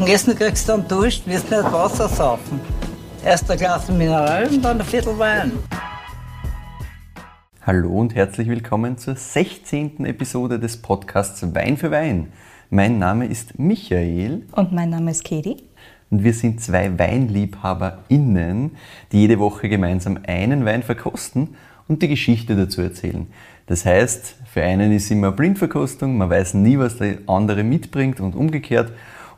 Nach dem Essen kriegst du dann Dusch, wirst nicht Wasser saufen. Erst ein Glas Mineral und dann ein Viertel Wein. Hallo und herzlich willkommen zur 16. Episode des Podcasts Wein für Wein. Mein Name ist Michael. Und mein Name ist Katie. Und wir sind zwei WeinliebhaberInnen, die jede Woche gemeinsam einen Wein verkosten und die Geschichte dazu erzählen. Das heißt, für einen ist immer Blindverkostung, man weiß nie, was der andere mitbringt und umgekehrt.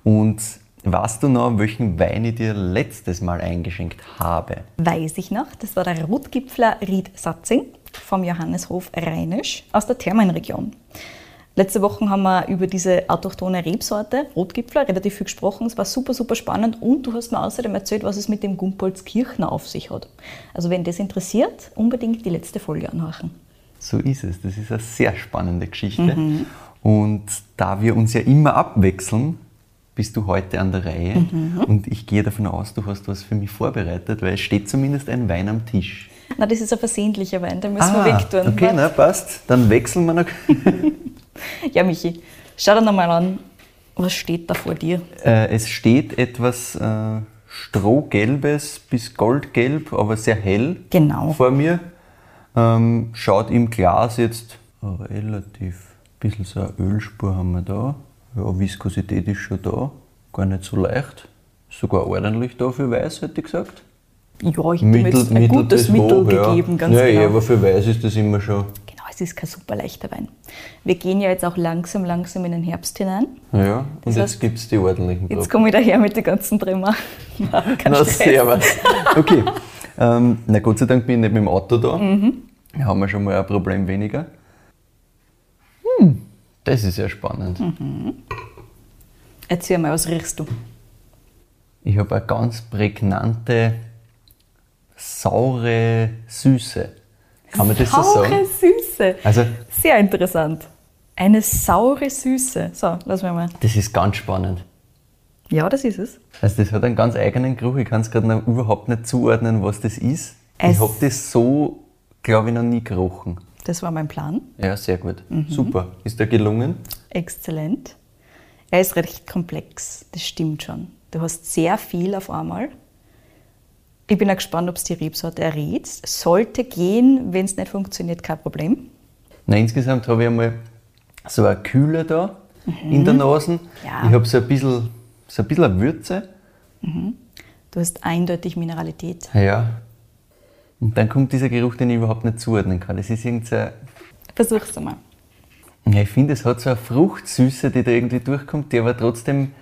Und weißt du noch, welchen Wein ich dir letztes Mal eingeschenkt habe? Weiß ich noch, das war der Rotgipfler Ried Satzing vom Johanneshof Rheinisch aus der Thermenregion. Letzte Woche haben wir über diese autochthone Rebsorte, Rotgipfler, relativ viel gesprochen. Es war super, super spannend und du hast mir außerdem erzählt, was es mit dem Gumpolskirchner auf sich hat. Also wenn das interessiert, unbedingt die letzte Folge anhören. So ist es. Das ist eine sehr spannende Geschichte. Mhm. Und da wir uns ja immer abwechseln, bist du heute an der Reihe. Mhm. Und ich gehe davon aus, du hast was für mich vorbereitet, weil es steht zumindest ein Wein am Tisch. Na, das ist ein versehentlicher Wein, den müssen ah, wir wegtun. Okay, na, passt. Dann wechseln wir noch. ja, Michi, schau dir nochmal an, was steht da vor dir? Äh, es steht etwas äh, strohgelbes bis goldgelb, aber sehr hell genau. vor mir. Ähm, schaut im Glas jetzt relativ, ein bisschen so eine Ölspur haben wir da. Ja, Viskosität ist schon da, gar nicht so leicht. Sogar ordentlich da für weiß, hätte ich gesagt. Ja, ich habe jetzt ein Mittel gutes Mittel hoch, gegeben, ja. ganz ja, genau. Ja, aber für weiß ist das immer schon. Genau, es ist kein super leichter Wein. Wir gehen ja jetzt auch langsam, langsam in den Herbst hinein. Ja, und das jetzt gibt es die ordentlichen Jetzt komme ich daher mit den ganzen Trümmer. Na, servus. Okay. Ähm, na Gott sei Dank bin ich nicht mit dem Auto da. Mhm. Da haben wir schon mal ein Problem weniger. Hm, das ist ja spannend. Mhm. Erzähl mal, was riechst du? Ich habe eine ganz prägnante, saure Süße. Kann man das saure so sagen? Saure Süße. Also, Sehr interessant. Eine saure Süße. So, lass mich mal. Das ist ganz spannend. Ja, das ist es. Also das hat einen ganz eigenen Geruch. Ich kann es gerade überhaupt nicht zuordnen, was das ist. Es ich habe das so, glaube ich, noch nie gerochen. Das war mein Plan. Ja, sehr gut. Mhm. Super. Ist der gelungen? Exzellent. Er ist recht komplex, das stimmt schon. Du hast sehr viel auf einmal. Ich bin auch gespannt, ob es die Rebsorte errät. Sollte gehen, wenn es nicht funktioniert, kein Problem. Na, insgesamt habe ich einmal so eine Kühle da mhm. in der Nase. Ja. Ich habe so ein bisschen so ein bisschen eine Würze. Mhm. Du hast eindeutig Mineralität. Ja. Und dann kommt dieser Geruch, den ich überhaupt nicht zuordnen kann. Das ist irgendein. Versuch's einmal. Ja, ich finde, es hat so eine Fruchtsüße, die da irgendwie durchkommt, die aber trotzdem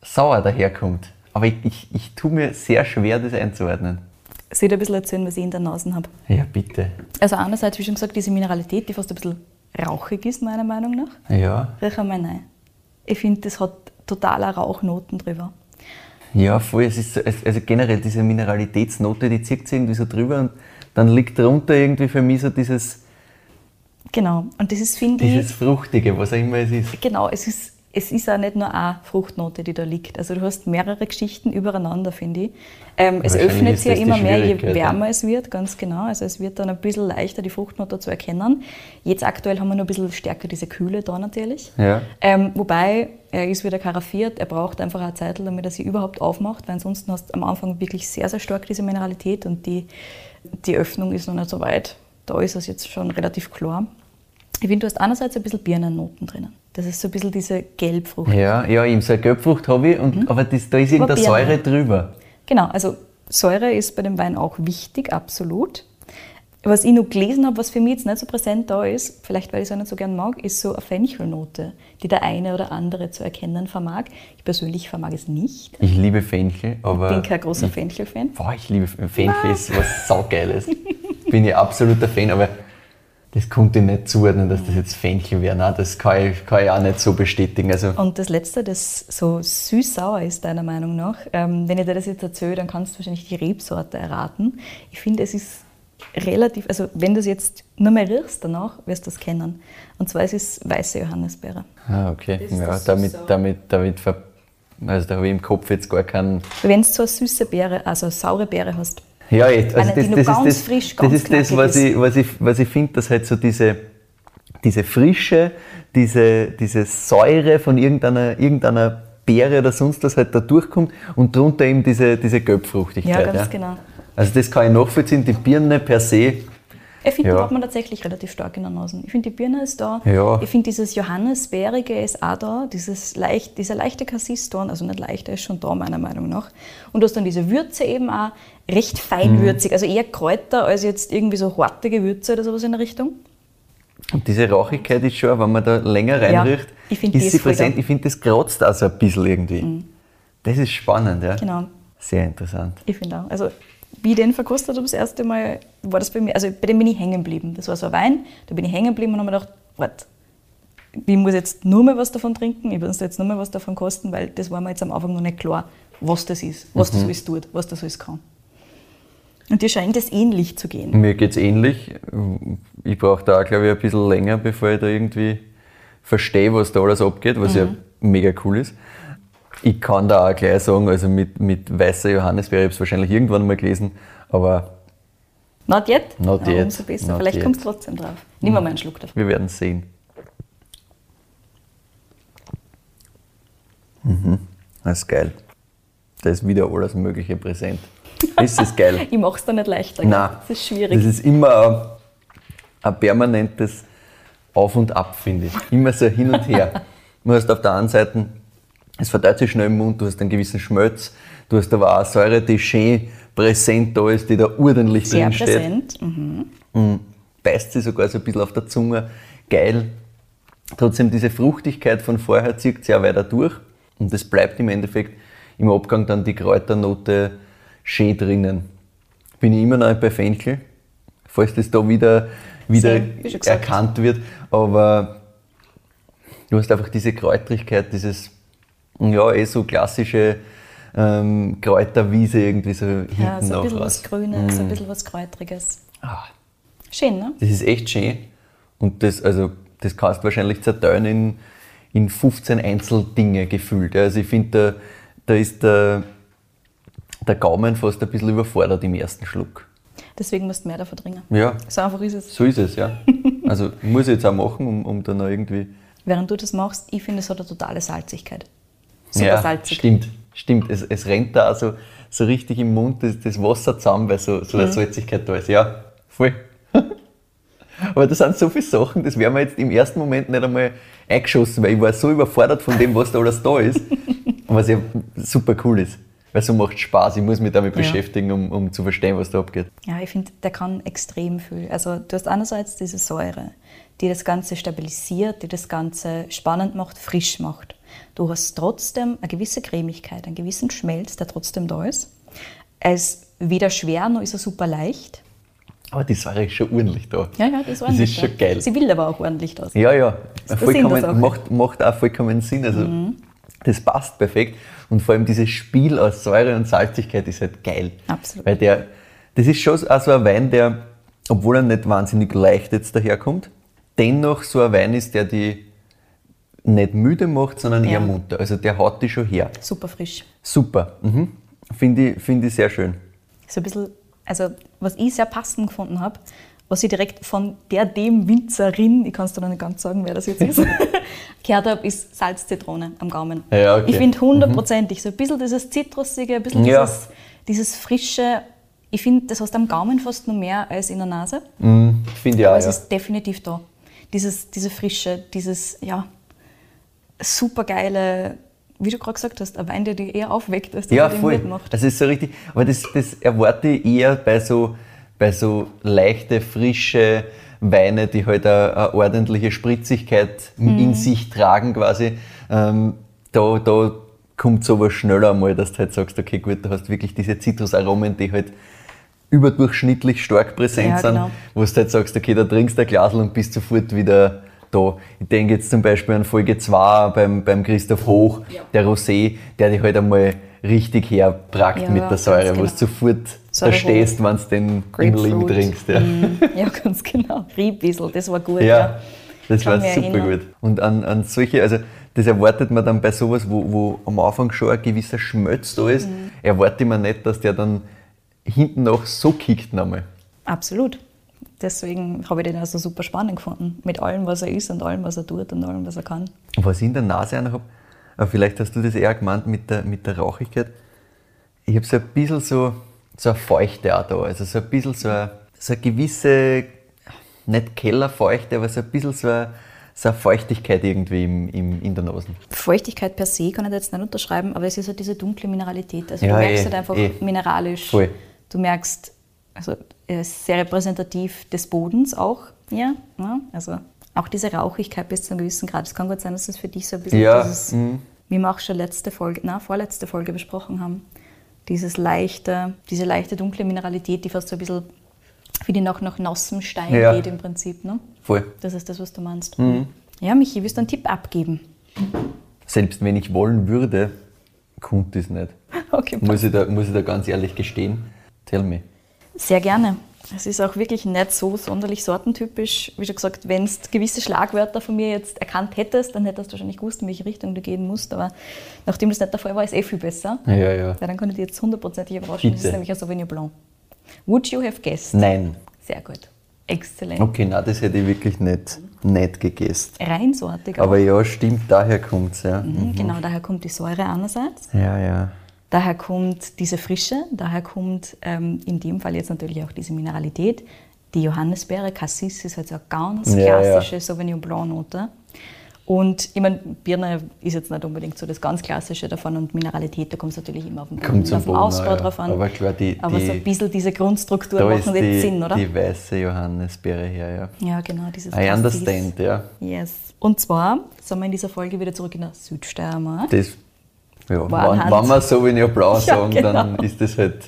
sauer daherkommt. Aber ich, ich, ich tue mir sehr schwer, das einzuordnen. Soll ich ein bisschen erzählen, was ich in der Nase habe? Ja, bitte. Also einerseits, wie schon gesagt, diese Mineralität, die fast ein bisschen rauchig ist, meiner Meinung nach. Ja. Riech einmal rein. Ich finde, das hat totaler Rauchnoten drüber. Ja, voll. Es ist so, also generell diese Mineralitätsnote, die zieht sich irgendwie so drüber und dann liegt darunter irgendwie für mich so dieses. Genau, und das ist, finde ich. Dieses Fruchtige, was auch immer es ist. Genau, es ist es ist auch nicht nur eine Fruchtnote, die da liegt. Also du hast mehrere Geschichten übereinander, finde ich. Ähm, es öffnet sich ja immer mehr, je wärmer es wird, ganz genau. Also es wird dann ein bisschen leichter, die Fruchtnote zu erkennen. Jetzt aktuell haben wir noch ein bisschen stärker diese Kühle da natürlich. Ja. Ähm, wobei, er ist wieder karaffiert, er braucht einfach eine Zeit, damit er sich überhaupt aufmacht, weil ansonsten hast du am Anfang wirklich sehr, sehr stark diese Mineralität und die, die Öffnung ist noch nicht so weit. Da ist es jetzt schon relativ klar. Ich finde, du hast einerseits ein bisschen Birnennoten drinnen. Das ist so ein bisschen diese Gelbfrucht. Ja, ja eben so eine Gelbfrucht habe ich, und, mhm. aber das, da ist irgendeine Säure drüber. Genau, also Säure ist bei dem Wein auch wichtig, absolut. Was ich noch gelesen habe, was für mich jetzt nicht so präsent da ist, vielleicht weil ich es auch nicht so gern mag, ist so eine Fenchelnote, die der eine oder andere zu erkennen vermag. Ich persönlich vermag es nicht. Ich liebe Fenchel, aber. Ich bin kein großer Fenchel-Fan. Boah, ich liebe Fenchel, ist was saugeiles. bin ich absoluter Fan, aber das konnte ich nicht zuordnen, dass das jetzt Fenchel wäre. Nein, das kann ich, kann ich auch nicht so bestätigen. Also und das Letzte, das so süß-sauer ist, deiner Meinung nach, ähm, wenn ich dir das jetzt erzähle, dann kannst du wahrscheinlich die Rebsorte erraten. Ich finde, es ist relativ, also wenn du es jetzt nur mehr riechst danach, wirst du es kennen. Und zwar es ist weiße Johannisbeere. Ah, okay. Ja, damit, damit, damit, also da habe ich im Kopf jetzt gar keinen... Wenn du so eine süße Beere, also eine saure Beere hast, ja, jetzt. Also das, das, ist das, frisch, das ist das, was ich, was ich, was ich finde, dass halt so diese, diese Frische, diese, diese Säure von irgendeiner, irgendeiner Beere oder sonst was halt da durchkommt und drunter eben diese, diese Gelbfruchtigkeit. Ja, ganz genau. Also das kann ich nachvollziehen. Die Birne per se, Ich finde, Ja. die hat man tatsächlich relativ stark in der Nase. Ich finde, die Birne ist da. Ja. Ich finde, dieses Johannisbeerige ist auch da. Dieses leicht, dieser leichte Cassis-Ton, also nicht leicht, der ist schon da, meiner Meinung nach. Und du hast dann diese Würze eben auch recht feinwürzig. Also eher Kräuter als jetzt irgendwie so harte Gewürze oder sowas in der Richtung. und diese Rauchigkeit ist schon, wenn man da länger reinriecht, die ist sie präsent. Mhm. Ich finde, das kratzt auch so ein bisschen irgendwie. Das ist spannend, ja. Genau. Sehr interessant. Ich finde auch. Also, wie ich den verkostet habe das erste Mal, war das bei mir, also bei dem bin ich hängen geblieben. Das war so ein Wein, da bin ich hängen geblieben und habe mir gedacht, warte, ich muss jetzt nur mal was davon trinken, ich muss jetzt nur mal was davon kosten, weil das war mir jetzt am Anfang noch nicht klar, was das ist, was das alles tut, was das alles kann. Und dir scheint es ähnlich zu gehen. Mir geht es ähnlich. Ich brauche da auch, glaube ich, ein bisschen länger, bevor ich da irgendwie verstehe, was da alles abgeht, was ja mega cool ist. Ich kann da auch gleich sagen, also mit, mit weißer Johannisbeere, ich habe es wahrscheinlich irgendwann mal gelesen, aber Not yet? Not ja, yet. Umso besser. Not Vielleicht kommst du trotzdem drauf. Nimm mal mal einen Schluck davon. wir werden sehen. Mhm. Das ist geil. Da ist wieder alles Mögliche präsent. Ist das geil? Ich mache es dir nicht leichter. Nein. Das ist schwierig. Das ist immer ein, ein permanentes Auf und Ab, finde ich. Immer so hin und her. Du hast auf der einen Seite, es verteilt sich schnell im Mund, du hast einen gewissen Schmelz, du hast aber auch eine Säure, die schön präsent da ist, die da ordentlich Sehr drin steht. präsent. Mhm. Mm, Beißt sie sogar so ein bisschen auf der Zunge. Geil. Trotzdem diese Fruchtigkeit von vorher zieht sie auch weiter durch. Und das bleibt im Endeffekt im Abgang dann die Kräuternote schön drinnen. Bin ich immer noch bei Fenchel, falls das da wieder, wieder Same, erkannt wird. Aber du hast einfach diese Kräutrigkeit, dieses, ja, eh so klassische ähm, Kräuterwiese irgendwie so hinten Ja, so ein bisschen raus. was Grünes, ein bisschen was Kräutriges. Ah, Schön, ne? das ist echt schön. Und das, also, das kannst du wahrscheinlich zerteilen in, in 15 Einzeldinge gefühlt. Also ich finde, da, da ist der, der Gaumen fast ein bisschen überfordert im ersten Schluck. Deswegen musst du mehr davon trinken. Ja, So einfach ist es. so ist es, ja. Also muss ich jetzt auch machen, um, um da noch irgendwie. Während du das machst, ich finde, es hat eine totale Salzigkeit. Super ja, salzig. Stimmt, stimmt. Es, es rennt da also so richtig im Mund das, das Wasser zusammen, weil so, so eine Mhm. Salzigkeit da ist. Ja, voll. Aber das sind so viele Sachen, das wäre mir jetzt im ersten Moment nicht einmal eingeschossen, weil ich war so überfordert von dem, was da alles da ist. Was ja super cool ist. Weil so macht Spaß. Ich muss mich damit Ja. beschäftigen, um, um zu verstehen, was da abgeht. Ja, ich finde, der kann extrem viel. Also du hast einerseits diese Säure, die das Ganze stabilisiert, die das Ganze spannend macht, frisch macht. Du hast trotzdem eine gewisse Cremigkeit, einen gewissen Schmelz, der trotzdem da ist. Er ist weder schwer, noch ist er super leicht. Aber die Säure ist schon ordentlich da. Ja, ja, das ist Das ordentlich. ist schon da. geil. Sie will aber auch ordentlich da sein. Ja, ja. Das ist der Sinn der Sache. Vollkommen, macht, macht auch vollkommen Sinn. Also, Das passt perfekt. Und vor allem dieses Spiel aus Säure und Salzigkeit ist halt geil. Absolut. Weil der, das ist schon auch so ein Wein, der, obwohl er nicht wahnsinnig leicht jetzt daherkommt, dennoch so ein Wein ist, der die nicht müde macht, sondern Ja. eher munter. Also der haut die schon her. Super frisch. Super. Mhm. Finde ich, find ich sehr schön. So ein bisschen, also was ich sehr passend gefunden habe, was ich direkt von der dem Winzerin, ich kann es dir noch nicht ganz sagen, wer das jetzt ist, gehört habe, ist Salz-Zitrone am Gaumen. Ja, okay. Ich finde hundertprozentig, so ein bisschen dieses Zitrusige, ein bisschen Ja. dieses, dieses Frische. Ich finde, das hast du am Gaumen fast noch mehr als in der Nase, Mhm. Finde ich auch, aber es ja. ist definitiv da. Dieses, diese Frische, dieses, ja, supergeile, wie du gerade gesagt hast, ein Wein, der dich eher aufweckt, als der Ja, dich voll. müde macht. Das ist so richtig. Aber das, das erwarte ich eher bei so, bei so leichte, frische Weine, die halt eine, eine ordentliche Spritzigkeit Mhm. in sich tragen quasi. Ähm, da, da kommt sowas schneller einmal, dass du halt sagst, okay, gut, du hast wirklich diese Zitrusaromen, die halt überdurchschnittlich stark präsent Ja, sind, genau. wo du halt sagst, okay, da trinkst du ein Glas und bist sofort wieder da. Ich denke jetzt zum Beispiel an Folge 2 beim, beim Christoph Hoch, der Rosé, der dich halt einmal richtig herpragt Ja, mit der Säure, wo genau. du sofort Säure verstehst, wenn du den im Ling trinkst. Ja, Mm, ja, ganz genau. Riebissel, das war gut. ja das Kann war super erinnern. gut. Und an, an solche, also das erwartet man dann bei sowas, wo, wo am Anfang schon ein gewisser Schmelz da ist, Mhm. erwartet man nicht, dass der dann hinten noch so kickt nochmal. Absolut. Deswegen habe ich den also super spannend gefunden. Mit allem, was er ist und allem, was er tut und allem, was er kann. Und was ich in der Nase auch noch habe, Aber vielleicht hast du das eher gemeint mit der, mit der Rauchigkeit. Ich habe so ein bisschen so, so eine Feuchte auch da. Also so ein bisschen so eine, so eine gewisse, nicht Kellerfeuchte, aber so ein bisschen so eine, so eine Feuchtigkeit irgendwie im, im, in der Nase. Feuchtigkeit per se kann ich jetzt nicht unterschreiben, aber es ist halt diese dunkle Mineralität. Also Ja, du merkst eh, halt einfach eh. mineralisch. Voll. Du merkst, also ist sehr repräsentativ des Bodens auch. Ja, ja, also auch diese Rauchigkeit bis zu einem gewissen Grad. Es kann gut sein, dass das für dich so ein bisschen Ja, dieses, mhm. wie wir auch schon letzte Folge, na, vorletzte Folge besprochen haben, dieses leichte, diese leichte dunkle Mineralität, die fast so ein bisschen wie die nach, nach nassem Stein Ja. geht im Prinzip. Ne? Voll. Das ist das, was du meinst. Mhm. Ja, Michi, willst du einen Tipp abgeben? Selbst wenn ich wollen würde, ich es nicht. Okay, Muss ich, da, muss ich da ganz ehrlich gestehen. Tell me. Sehr gerne. Es ist auch wirklich nicht so sonderlich sortentypisch. Wie schon gesagt, wenn du gewisse Schlagwörter von mir jetzt erkannt hättest, dann hättest du wahrscheinlich gewusst, in welche Richtung du gehen musst. Aber nachdem das nicht der Fall war, ist eh viel besser. Ja, ja. Weil dann kann ich dich jetzt hundertprozentig überraschen. Das Bitte. ist nämlich ein Sauvignon Blanc. Would you have guessed? Nein. Sehr gut. Exzellent. Okay, nein, das hätte ich wirklich nicht, nicht gegessen. Reinsortig. Aber auch. ja, stimmt, daher kommt es, ja. Mhm, Genau, daher kommt die Säure einerseits. Ja, ja. Daher kommt diese Frische, daher kommt ähm, in dem Fall jetzt natürlich auch diese Mineralität. Die Johannisbeere, Cassis ist halt so eine ganz Ja, klassische Sauvignon Blanc Note. Und ich meine, Birne ist jetzt nicht unbedingt so das ganz Klassische davon und Mineralität, da kommt es natürlich immer auf den, zum auf den Boden, Ausbau ja. drauf an. Aber klar, die- Aber die- so ein bisschen diese Grundstruktur Da machen die, Sinn, oder? die weiße Johannisbeere her, ja. ja, genau, dieses I Cassis. understand, ja. Yes. Und zwar sind wir in dieser Folge wieder zurück in der Südsteiermark. Das, ja, wenn, wenn wir Sauvignon Blanc Ja, sagen, dann genau. ist das halt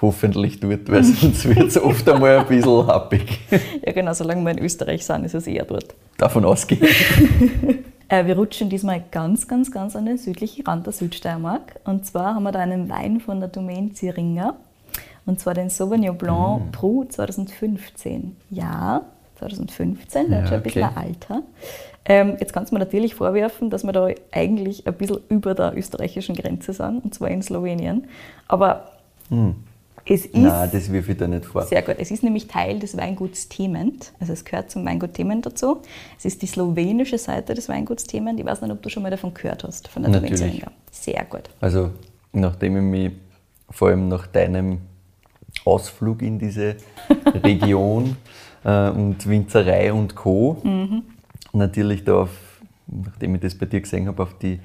hoffentlich dort, weil sonst wird es oft einmal ein bisschen happig. Ja, genau, solange wir in Österreich sind, ist es eher dort. Davon ausgehen. Äh, wir rutschen diesmal ganz, ganz, ganz an den südlichen Rand der Südsteiermark. Und zwar haben wir da einen Wein von der Domain Zieringer. Und zwar den Sauvignon Blanc Mm. Pro 2015. Ja, 2015, der Ja, ist schon ein bisschen okay. ein Alter. Ähm, jetzt kannst du mir natürlich vorwerfen, dass wir da eigentlich ein bisschen über der österreichischen Grenze sind, und zwar in Slowenien. Aber es ist. Hm. Nein, das wirf ich da nicht vor. Sehr gut. Es ist nämlich Teil des Weinguts Thement. Also es gehört zum Weingut Thement dazu. Es ist die slowenische Seite des Weinguts Thement. Ich weiß nicht, ob du schon mal davon gehört hast, von der Natürlich. Sehr gut. Also, nachdem ich mich vor allem nach deinem Ausflug in diese Region äh, und Winzerei und Co. natürlich da, auf, nachdem ich das bei dir gesehen habe, auf die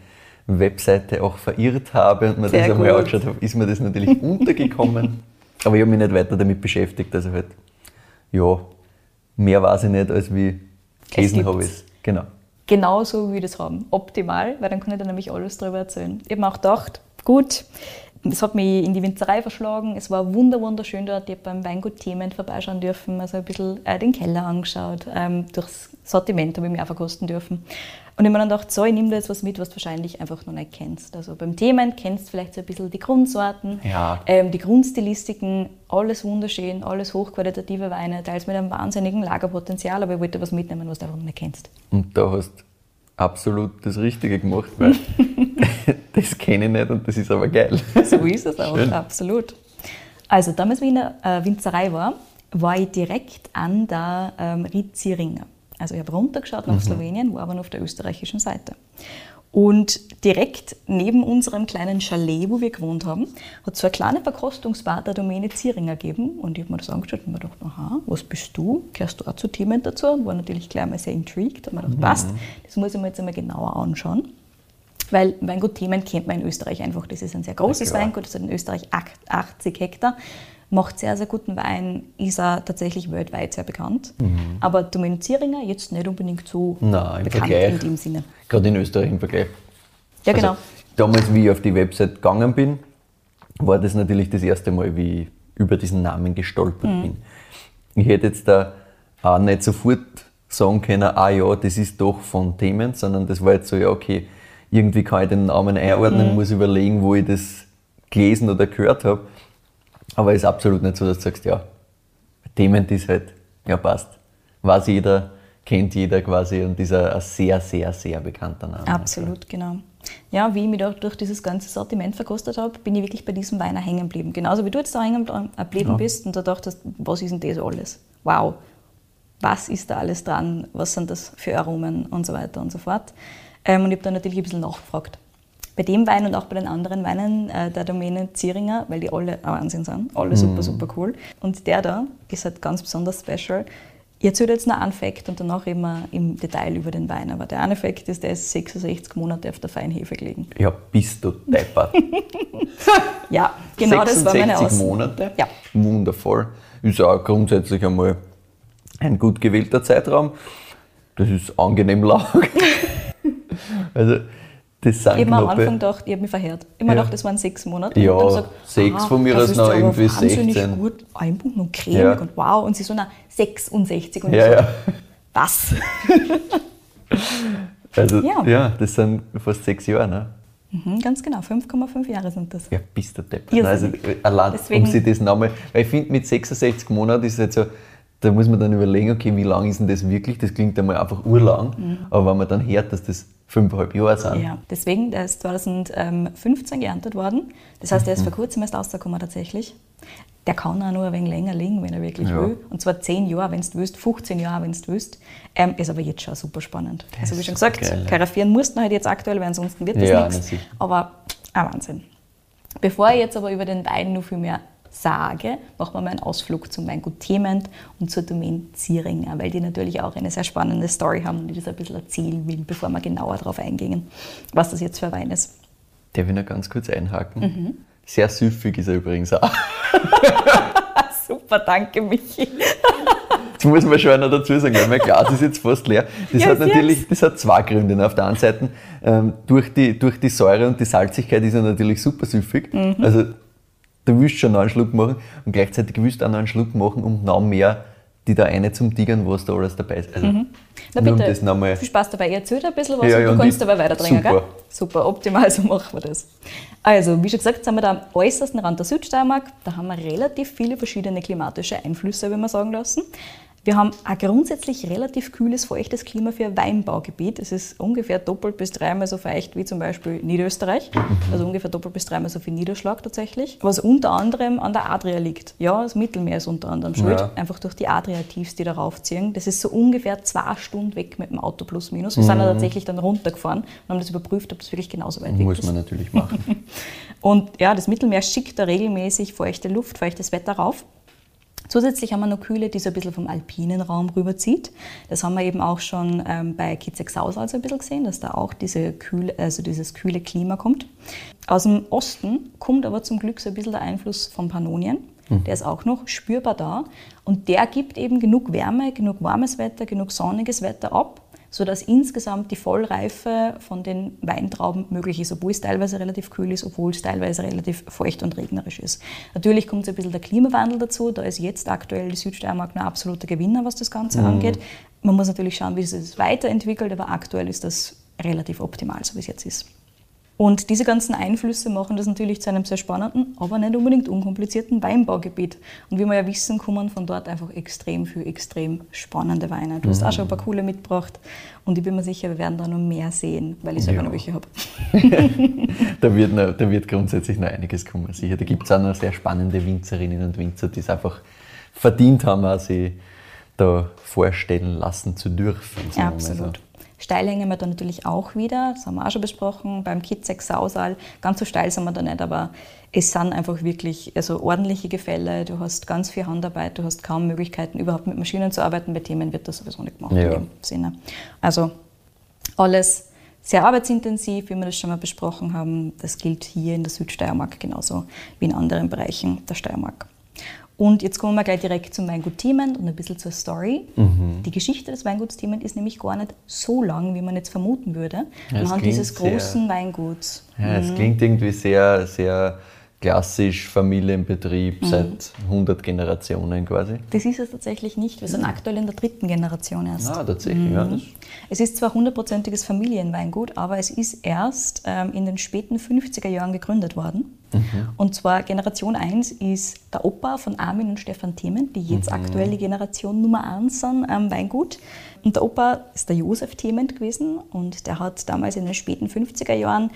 Webseite auch verirrt habe und mir Sehr das einmal gut. angeschaut habe, ist mir das natürlich untergekommen. Aber ich habe mich nicht weiter damit beschäftigt. Also halt, ja, mehr weiß ich nicht, als wie gelesen habe ich es. Genau. Genauso wie wir das haben. Optimal, weil dann kann ich dir nämlich alles darüber erzählen. Ich habe mir auch gedacht, gut, es hat mich in die Winzerei verschlagen. Es war wunder wunderschön dort. Ich habe beim Weingut Thement vorbeischauen dürfen, also ein bisschen äh, den Keller angeschaut. Ähm, durchs Sortiment habe ich mich auch verkosten dürfen. Und ich habe mir dann gedacht, so, ich nehme da jetzt was mit, was du wahrscheinlich einfach noch nicht kennst. Also beim Thement kennst du vielleicht so ein bisschen die Grundsorten, Ja. ähm, die Grundstilistiken, alles wunderschön, alles hochqualitative Weine, teils mit einem wahnsinnigen Lagerpotenzial, aber ich wollte was mitnehmen, was du einfach noch nicht kennst. Und da hast du absolut das Richtige gemacht, weil das kenne ich nicht und das ist aber geil. So ist es auch, Schön. absolut. Also damals, wie ich in der äh, Winzerei war, war ich direkt an der ähm, Ried-Zieringer. Also ich habe runtergeschaut nach Slowenien, war aber noch auf der österreichischen Seite. Und direkt neben unserem kleinen Chalet, wo wir gewohnt haben, hat es so eine kleine Verkostungsbar der Domäne Zieringer gegeben. Und ich habe mir das angeschaut und mir gedacht, aha, was bist du? Gehörst du auch zu Themen dazu? Und war natürlich gleich mal sehr intrigued. Und mir gedacht, passt, das muss ich mir jetzt einmal genauer anschauen. Weil Weingut Themen kennt man in Österreich einfach. Das ist ein sehr großes klar. Weingut, das hat in Österreich ach- 80 Hektar, macht sehr, sehr guten Wein, ist auch tatsächlich weltweit sehr bekannt. Aber Domaine Zieringer jetzt nicht unbedingt so Mhm. Nein, im bekannt Vergleich. in dem Sinne. Gerade in Österreich im Vergleich. Ja, genau. Also, damals, wie ich auf die Website gegangen bin, war das natürlich das erste Mal, wie ich über diesen Namen gestolpert Mhm. bin. Ich hätte jetzt da auch nicht sofort sagen können, ah ja, das ist doch von Themen, sondern das war jetzt so, ja, okay, irgendwie kann ich den Namen einordnen, Mhm. muss überlegen, wo ich das gelesen oder gehört habe. Aber es ist absolut nicht so, dass du sagst, ja, Themen ist halt, ja, passt. Weiß jeder, kennt jeder quasi und ist ein, sehr, sehr, sehr bekannter Name. Absolut, genau. Ja, wie ich mich da durch dieses ganze Sortiment verkostet habe, bin ich wirklich bei diesem Wein hängen geblieben. Genauso wie du jetzt da hängen äh, geblieben Ja. bist und da dachtest, was ist denn das alles? Wow, was ist da alles dran? Was sind das für Aromen und so weiter und so fort? Ähm, und ich habe dann natürlich ein bisschen nachgefragt. Bei dem Wein und auch bei den anderen Weinen äh, der Domäne Zieringer, weil die alle ein Wahnsinn sind, alle super, super cool. Und der da ist halt ganz besonders special. Ich erzähle jetzt noch einen Fakt und danach reden wir im Detail über den Wein. Aber der eine Fakt ist, der ist 66 Monate auf der Feinhefe gelegen. Ja, bist du deppert. Ja, genau das war meine 66 Aussage. Monate? Ja. Wundervoll. Ist auch grundsätzlich einmal ein gut gewählter Zeitraum. Das ist angenehm lang. also, das sind Ich habe am Anfang gedacht, ich habe mich verhört. Ich habe mir Ja. gedacht, das waren sechs Monate. Ja, gesagt, sechs ah, von mir aus ist noch irgendwie wahnsinnig 16. gut einbunden und cremig Ja. und wow. Und sie so, na, 66. Und ich Ja, so, ja. was? Also, Ja. ja. das sind fast sechs Jahre, ne? Mhm, ganz genau, 5,5 Jahre sind das. Ja, bist du. Irrsinnig. Also, allein, Deswegen- um sich das nochmal, weil ich finde, mit 66 Monaten ist es jetzt so, da muss man dann überlegen, okay, wie lang ist denn das wirklich? Das klingt einmal einfach urlang, aber wenn man dann hört, dass das fünfeinhalb Jahre sind, Mhm. Ja, deswegen, der ist 2015 geerntet worden. Das heißt, der ist vor kurzem erst rausgekommen tatsächlich. Der kann auch nur ein wenig länger liegen, wenn er wirklich Ja. will. Und zwar 10 Jahre, wenn du willst, 15 Jahre, wenn du willst. Ähm, ist aber jetzt schon super spannend. Also wie schon gesagt, geil, karaffieren musst du halt jetzt aktuell, weil ansonsten wird das Ja, nichts. Aber ein Wahnsinn. Bevor ich jetzt aber über den Wein noch viel mehr sage, machen wir mal einen Ausflug zum Weingut Thement und zur Domain Zieringer, weil die natürlich auch eine sehr spannende Story haben und ich das ein bisschen erzählen will, bevor wir genauer darauf eingehen, was das jetzt für ein Wein ist. Darf ich noch ganz kurz einhaken? Mhm. Sehr süffig ist er übrigens auch. Super, danke Michi. Das muss man schon noch dazu sagen, weil mein Glas ist jetzt fast leer. Das Ja, hat jetzt. natürlich, das hat zwei Gründe. Auf der einen Seite, ähm, durch, die, durch die Säure und die Salzigkeit ist er natürlich super süffig. Mhm. Also du willst schon noch einen Schluck machen und gleichzeitig willst du auch noch einen Schluck machen, um noch mehr die da eine zum Tigern, was da alles dabei ist. Also, Mhm. Na bitte, das nochmal. viel Spaß dabei. Ich erzähle dir ein bisschen was Ja, und ja, du und kannst dabei weiter trinken, super. gell? Super, optimal, so machen wir das. Also, wie schon gesagt, sind wir da am äußersten Rand der Südsteiermark. Da haben wir relativ viele verschiedene klimatische Einflüsse, wenn man sagen lassen. Wir haben ein grundsätzlich relativ kühles, feuchtes Klima für ein Weinbaugebiet. Es ist ungefähr doppelt bis dreimal so feucht wie zum Beispiel Niederösterreich. Also ungefähr doppelt bis dreimal so viel Niederschlag tatsächlich. Was unter anderem an der Adria liegt. Ja, das Mittelmeer ist unter anderem schuld. Ja. Einfach durch die Adria-Tiefs, die da raufziehen. Das ist so ungefähr zwei Stunden weg mit dem Auto plus minus. Wir sind ja tatsächlich dann runtergefahren und haben das überprüft, ob das wirklich genauso weit weg Muss ist. man natürlich machen. Und ja, das Mittelmeer schickt da regelmäßig feuchte Luft, feuchtes Wetter rauf. Zusätzlich haben wir noch Kühle, die so ein bisschen vom alpinen Raum rüberzieht. Das haben wir eben auch schon ähm, bei Kitzek-Saus also ein bisschen gesehen, dass da auch diese kühle, also dieses kühle Klima kommt. Aus dem Osten kommt aber zum Glück so ein bisschen der Einfluss von Pannonien. Der ist auch noch spürbar da. Und der gibt eben genug Wärme, genug warmes Wetter, genug sonniges Wetter ab, sodass insgesamt die Vollreife von den Weintrauben möglich ist, obwohl es teilweise relativ kühl ist, obwohl es teilweise relativ feucht und regnerisch ist. Natürlich kommt so ein bisschen der Klimawandel dazu, da ist jetzt aktuell die Südsteiermark ein absoluter Gewinner, was das Ganze angeht. Man muss natürlich schauen, wie sich das weiterentwickelt, aber aktuell ist das relativ optimal, so wie es jetzt ist. Und diese ganzen Einflüsse machen das natürlich zu einem sehr spannenden, aber nicht unbedingt unkomplizierten Weinbaugebiet. Und wie wir ja wissen, kommen von dort einfach extrem viel, extrem spannende Weine. Du hast auch schon ein paar coole mitgebracht und ich bin mir sicher, wir werden da noch mehr sehen, weil ich selber Ja. noch welche habe. da, wird noch, da wird grundsätzlich noch einiges kommen, sicher. Da gibt es auch noch sehr spannende Winzerinnen und Winzer, die es einfach verdient haben, auch sich da vorstellen lassen zu dürfen. sagen wir mal Steilhänge haben wir da natürlich auch wieder, das haben wir auch schon besprochen, beim Kitzek Sausal. Ganz so steil sind wir da nicht, aber es sind einfach wirklich also ordentliche Gefälle. Du hast ganz viel Handarbeit, du hast kaum Möglichkeiten, überhaupt mit Maschinen zu arbeiten. Bei Themen wird das sowieso nicht gemacht Ja. in dem Sinne. Also alles sehr arbeitsintensiv, wie wir das schon mal besprochen haben. Das gilt hier in der Südsteiermark genauso wie in anderen Bereichen der Steiermark. Und jetzt kommen wir gleich direkt zum Weingut Thiement und ein bisschen zur Story. Mhm. Die Geschichte des Weinguts Thiement ist nämlich gar nicht so lang, wie man jetzt vermuten würde, Ja, anhand dieses sehr- großen Weinguts. Ja, es klingt irgendwie sehr, sehr klassisch Familienbetrieb Mhm. seit 100 Generationen quasi. Das ist es tatsächlich nicht. Wir sind aktuell in der dritten Generation erst. Ah, tatsächlich, ja. Das, Es ist zwar hundertprozentiges Familienweingut, aber es ist erst ähm, in den späten 50er Jahren gegründet worden. Und zwar Generation 1 ist der Opa von Armin und Stefan Themen, die jetzt aktuell die Generation Nummer 1 sind am Weingut. Und der Opa ist der Josef Thement gewesen und der hat damals in den späten 50er Jahren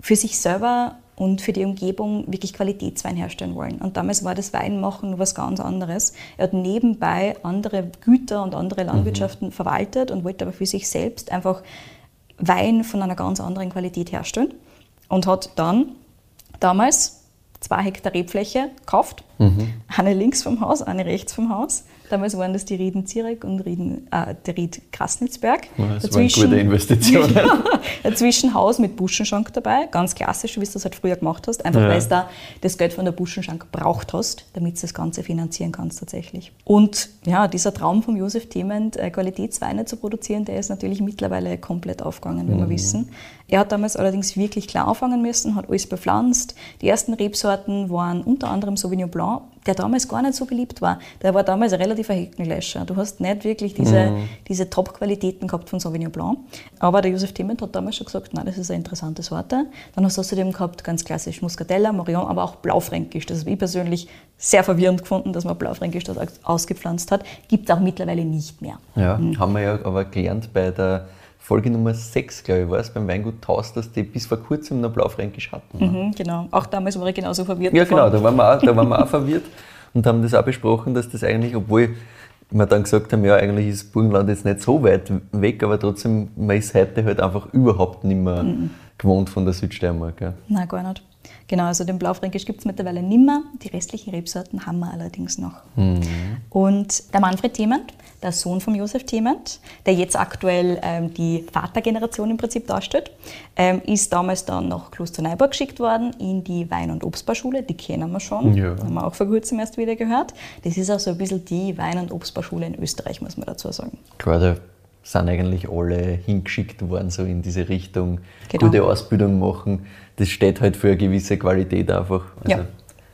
für sich selber und für die Umgebung wirklich Qualitätswein herstellen wollen. Und damals war das Weinmachen nur was ganz anderes. Er hat nebenbei andere Güter und andere Landwirtschaften verwaltet und wollte aber für sich selbst einfach Wein von einer ganz anderen Qualität herstellen und hat dann damals zwei Hektar Rebfläche gekauft. Mhm. Eine links vom Haus, eine rechts vom Haus. Damals waren das die Rieden Zierek und Rieden, äh, der Ried Krasnitzberg. das dazwischen, war eine gute Investition. ja, dazwischen Haus mit Buschenschank dabei, ganz klassisch, wie du es halt früher gemacht hast, einfach ja. weil du da das Geld von der Buschenschank braucht hast, damit du das Ganze finanzieren kannst tatsächlich. Und ja, dieser Traum von Josef Thement, äh, Qualitätsweine zu produzieren, der ist natürlich mittlerweile komplett aufgegangen, wie mhm. wir wissen. Er hat damals allerdings wirklich klar anfangen müssen, hat alles bepflanzt. Die ersten Rebsorten waren unter anderem Sauvignon Blanc, der damals gar nicht so beliebt war. Der war damals ein relativer Heckenlöscher. Du hast nicht wirklich diese, mhm. diese Top-Qualitäten gehabt von Sauvignon Blanc. Aber der Josef Timment hat damals schon gesagt, nein, das ist eine interessante Sorte. Dann hast du außerdem gehabt ganz klassisch Muscatella, Morillon, aber auch Blaufränkisch. Das habe ich persönlich sehr verwirrend gefunden, dass man Blaufränkisch das ausgepflanzt hat. Gibt es auch mittlerweile nicht mehr. Ja, mhm. haben wir ja aber gelernt bei der Folge Nummer 6, glaube ich, war es, beim Weingut Taus, dass die bis vor kurzem noch Blaufränkisch hatten. Ne? Mhm, genau. Auch damals war ich genauso verwirrt. Ja, davon. genau, da waren, wir auch, da waren wir auch verwirrt und haben das auch besprochen, dass das eigentlich, obwohl wir dann gesagt haben, ja, eigentlich ist Burgenland jetzt nicht so weit weg, aber trotzdem, man ist heute halt einfach überhaupt nicht mehr mhm. gewohnt von der Südsteiermark. Ja. Nein, gar nicht. Genau, also den Blaufränkisch gibt es mittlerweile nimmer. Die restlichen Rebsorten haben wir allerdings noch. Mhm. Und der Manfred Thement, der Sohn von Josef Thement, der jetzt aktuell ähm, die Vatergeneration im Prinzip darstellt, ähm, ist damals dann nach Klosterneuburg geschickt worden in die Wein- und Obstbauschule. Die kennen wir schon, ja. haben wir auch vor kurzem erst wieder gehört. Das ist auch so ein bisschen die Wein- und Obstbauschule in Österreich, muss man dazu sagen. Klar, sind eigentlich alle hingeschickt worden, so in diese Richtung, genau. gute Ausbildung machen. Das steht halt für eine gewisse Qualität einfach. Also ja,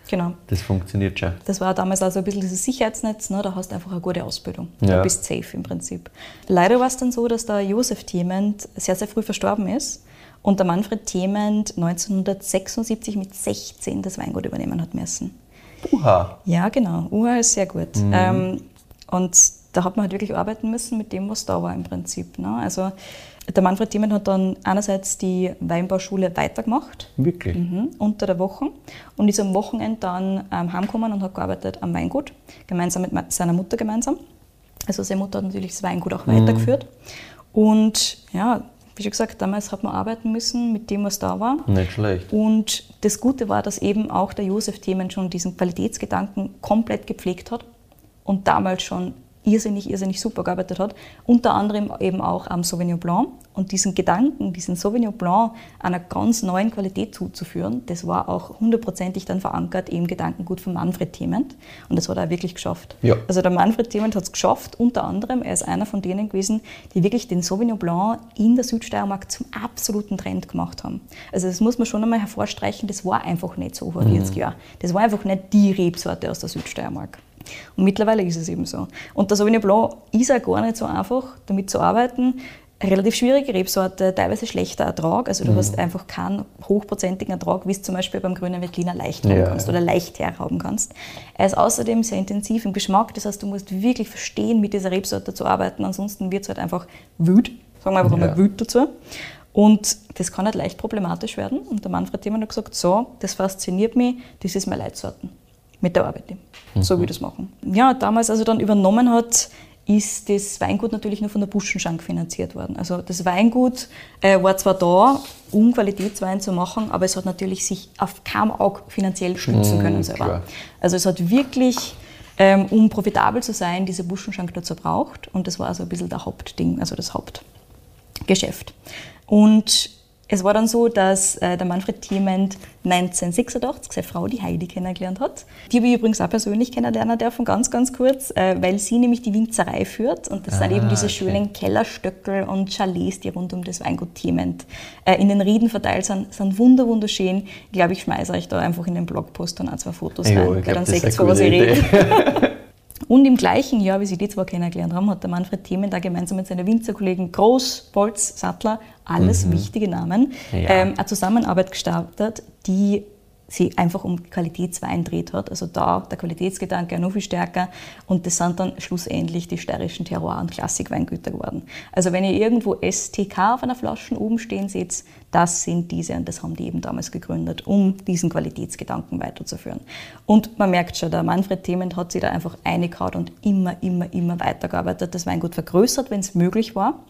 genau. Das funktioniert schon. Das war damals also ein bisschen dieses Sicherheitsnetz, ne? da hast du einfach eine gute Ausbildung. Ja. Du bist safe im Prinzip. Leider war es dann so, dass der Josef Thiement sehr, sehr früh verstorben ist und der Manfred Thiement 1976 mit 16 das Weingut übernehmen hat müssen. Uha. Ja, genau. Uha ist sehr gut. Mhm. Ähm, und da hat man halt wirklich arbeiten müssen mit dem, was da war im Prinzip. Ne? Also der Manfred Thiemann hat dann einerseits die Weinbauschule weitergemacht. Wirklich? Mhm, unter der Woche. Und ist am Wochenende dann ähm, heimgekommen und hat gearbeitet am Weingut, gemeinsam mit seiner Mutter gemeinsam. Also seine Mutter hat natürlich das Weingut auch mhm. weitergeführt. Und ja, wie schon gesagt, damals hat man arbeiten müssen mit dem, was da war. Nicht schlecht. Und das Gute war, dass eben auch der Josef Themen schon diesen Qualitätsgedanken komplett gepflegt hat und damals schon irrsinnig, irrsinnig super gearbeitet hat. Unter anderem eben auch am Sauvignon Blanc. Und diesen Gedanken, diesen Sauvignon Blanc einer ganz neuen Qualität zuzuführen, das war auch hundertprozentig dann verankert im Gedankengut von Manfred Thement. Und das hat er wirklich geschafft. Ja. Also der Manfred Thement hat es geschafft, unter anderem, er ist einer von denen gewesen, die wirklich den Sauvignon Blanc in der Südsteiermark zum absoluten Trend gemacht haben. Also das muss man schon einmal hervorstreichen, das war einfach nicht so vor 40 mhm. Jahren. Das war einfach nicht die Rebsorte aus der Südsteiermark. Und mittlerweile ist es eben so. Und der Sauvignon Blanc ist auch gar nicht so einfach, damit zu arbeiten. Relativ schwierige Rebsorte, teilweise schlechter Ertrag. Also du mhm. hast einfach keinen hochprozentigen Ertrag, wie es zum Beispiel beim grünen Veltliner leicht haben ja. kannst oder leicht herrauben kannst. Er ist außerdem sehr intensiv im Geschmack, das heißt, du musst wirklich verstehen, mit dieser Rebsorte zu arbeiten, ansonsten wird es halt einfach wüt. Sagen wir einfach ja. mal wüt dazu. Und das kann halt leicht problematisch werden. Und der Manfred Thiemann hat gesagt, so, das fasziniert mich, das ist meine Leitsorten mit der Arbeit. Mhm. So wie das machen. Ja, damals, als er dann übernommen hat, ist das Weingut natürlich nur von der Buschenschank finanziert worden. Also das Weingut äh, war zwar da, um Qualitätswein zu machen, aber es hat natürlich sich auf keinem Auge finanziell stützen mhm, können selber. Klar. Also es hat wirklich, ähm, um profitabel zu sein, diese Buschenschank dazu braucht und das war also ein bisschen der Hauptding, also das Hauptgeschäft. Und es war dann so, dass äh, der Manfred Thiement 1986 seine Frau, die Heidi, kennengelernt hat. Die habe ich übrigens auch persönlich kennenlernen dürfen, ganz, ganz kurz, äh, weil sie nämlich die Winzerei führt. Und das ah, sind eben diese okay. schönen Kellerstöckel und Chalets, die rund um das Weingut Thiement äh, in den Rieden verteilt sind, sind wunder, wunderschön. Ich glaube, ich schmeiße euch da einfach in den Blogpost dann auch zwei Fotos rein, weil dann seht ihr, was ich rede. Und im gleichen Jahr, wie sie die zwei kennengelernt haben, hat der Manfred Themen da gemeinsam mit seinen Winzerkollegen Groß, Bolz, Sattler, alles mhm. wichtige Namen, ja. ähm, eine Zusammenarbeit gestartet, die sie einfach um Qualitätswein dreht hat. Also da der Qualitätsgedanke noch viel stärker und das sind dann schlussendlich die steirischen Terroir- und Klassikweingüter geworden. Also wenn ihr irgendwo STK auf einer Flasche oben stehen seht, das sind diese und das haben die eben damals gegründet, um diesen Qualitätsgedanken weiterzuführen. Und man merkt schon, der Manfred Thement hat sich da einfach eingehaut und immer, immer, immer weitergearbeitet, das Weingut vergrößert, wenn es möglich war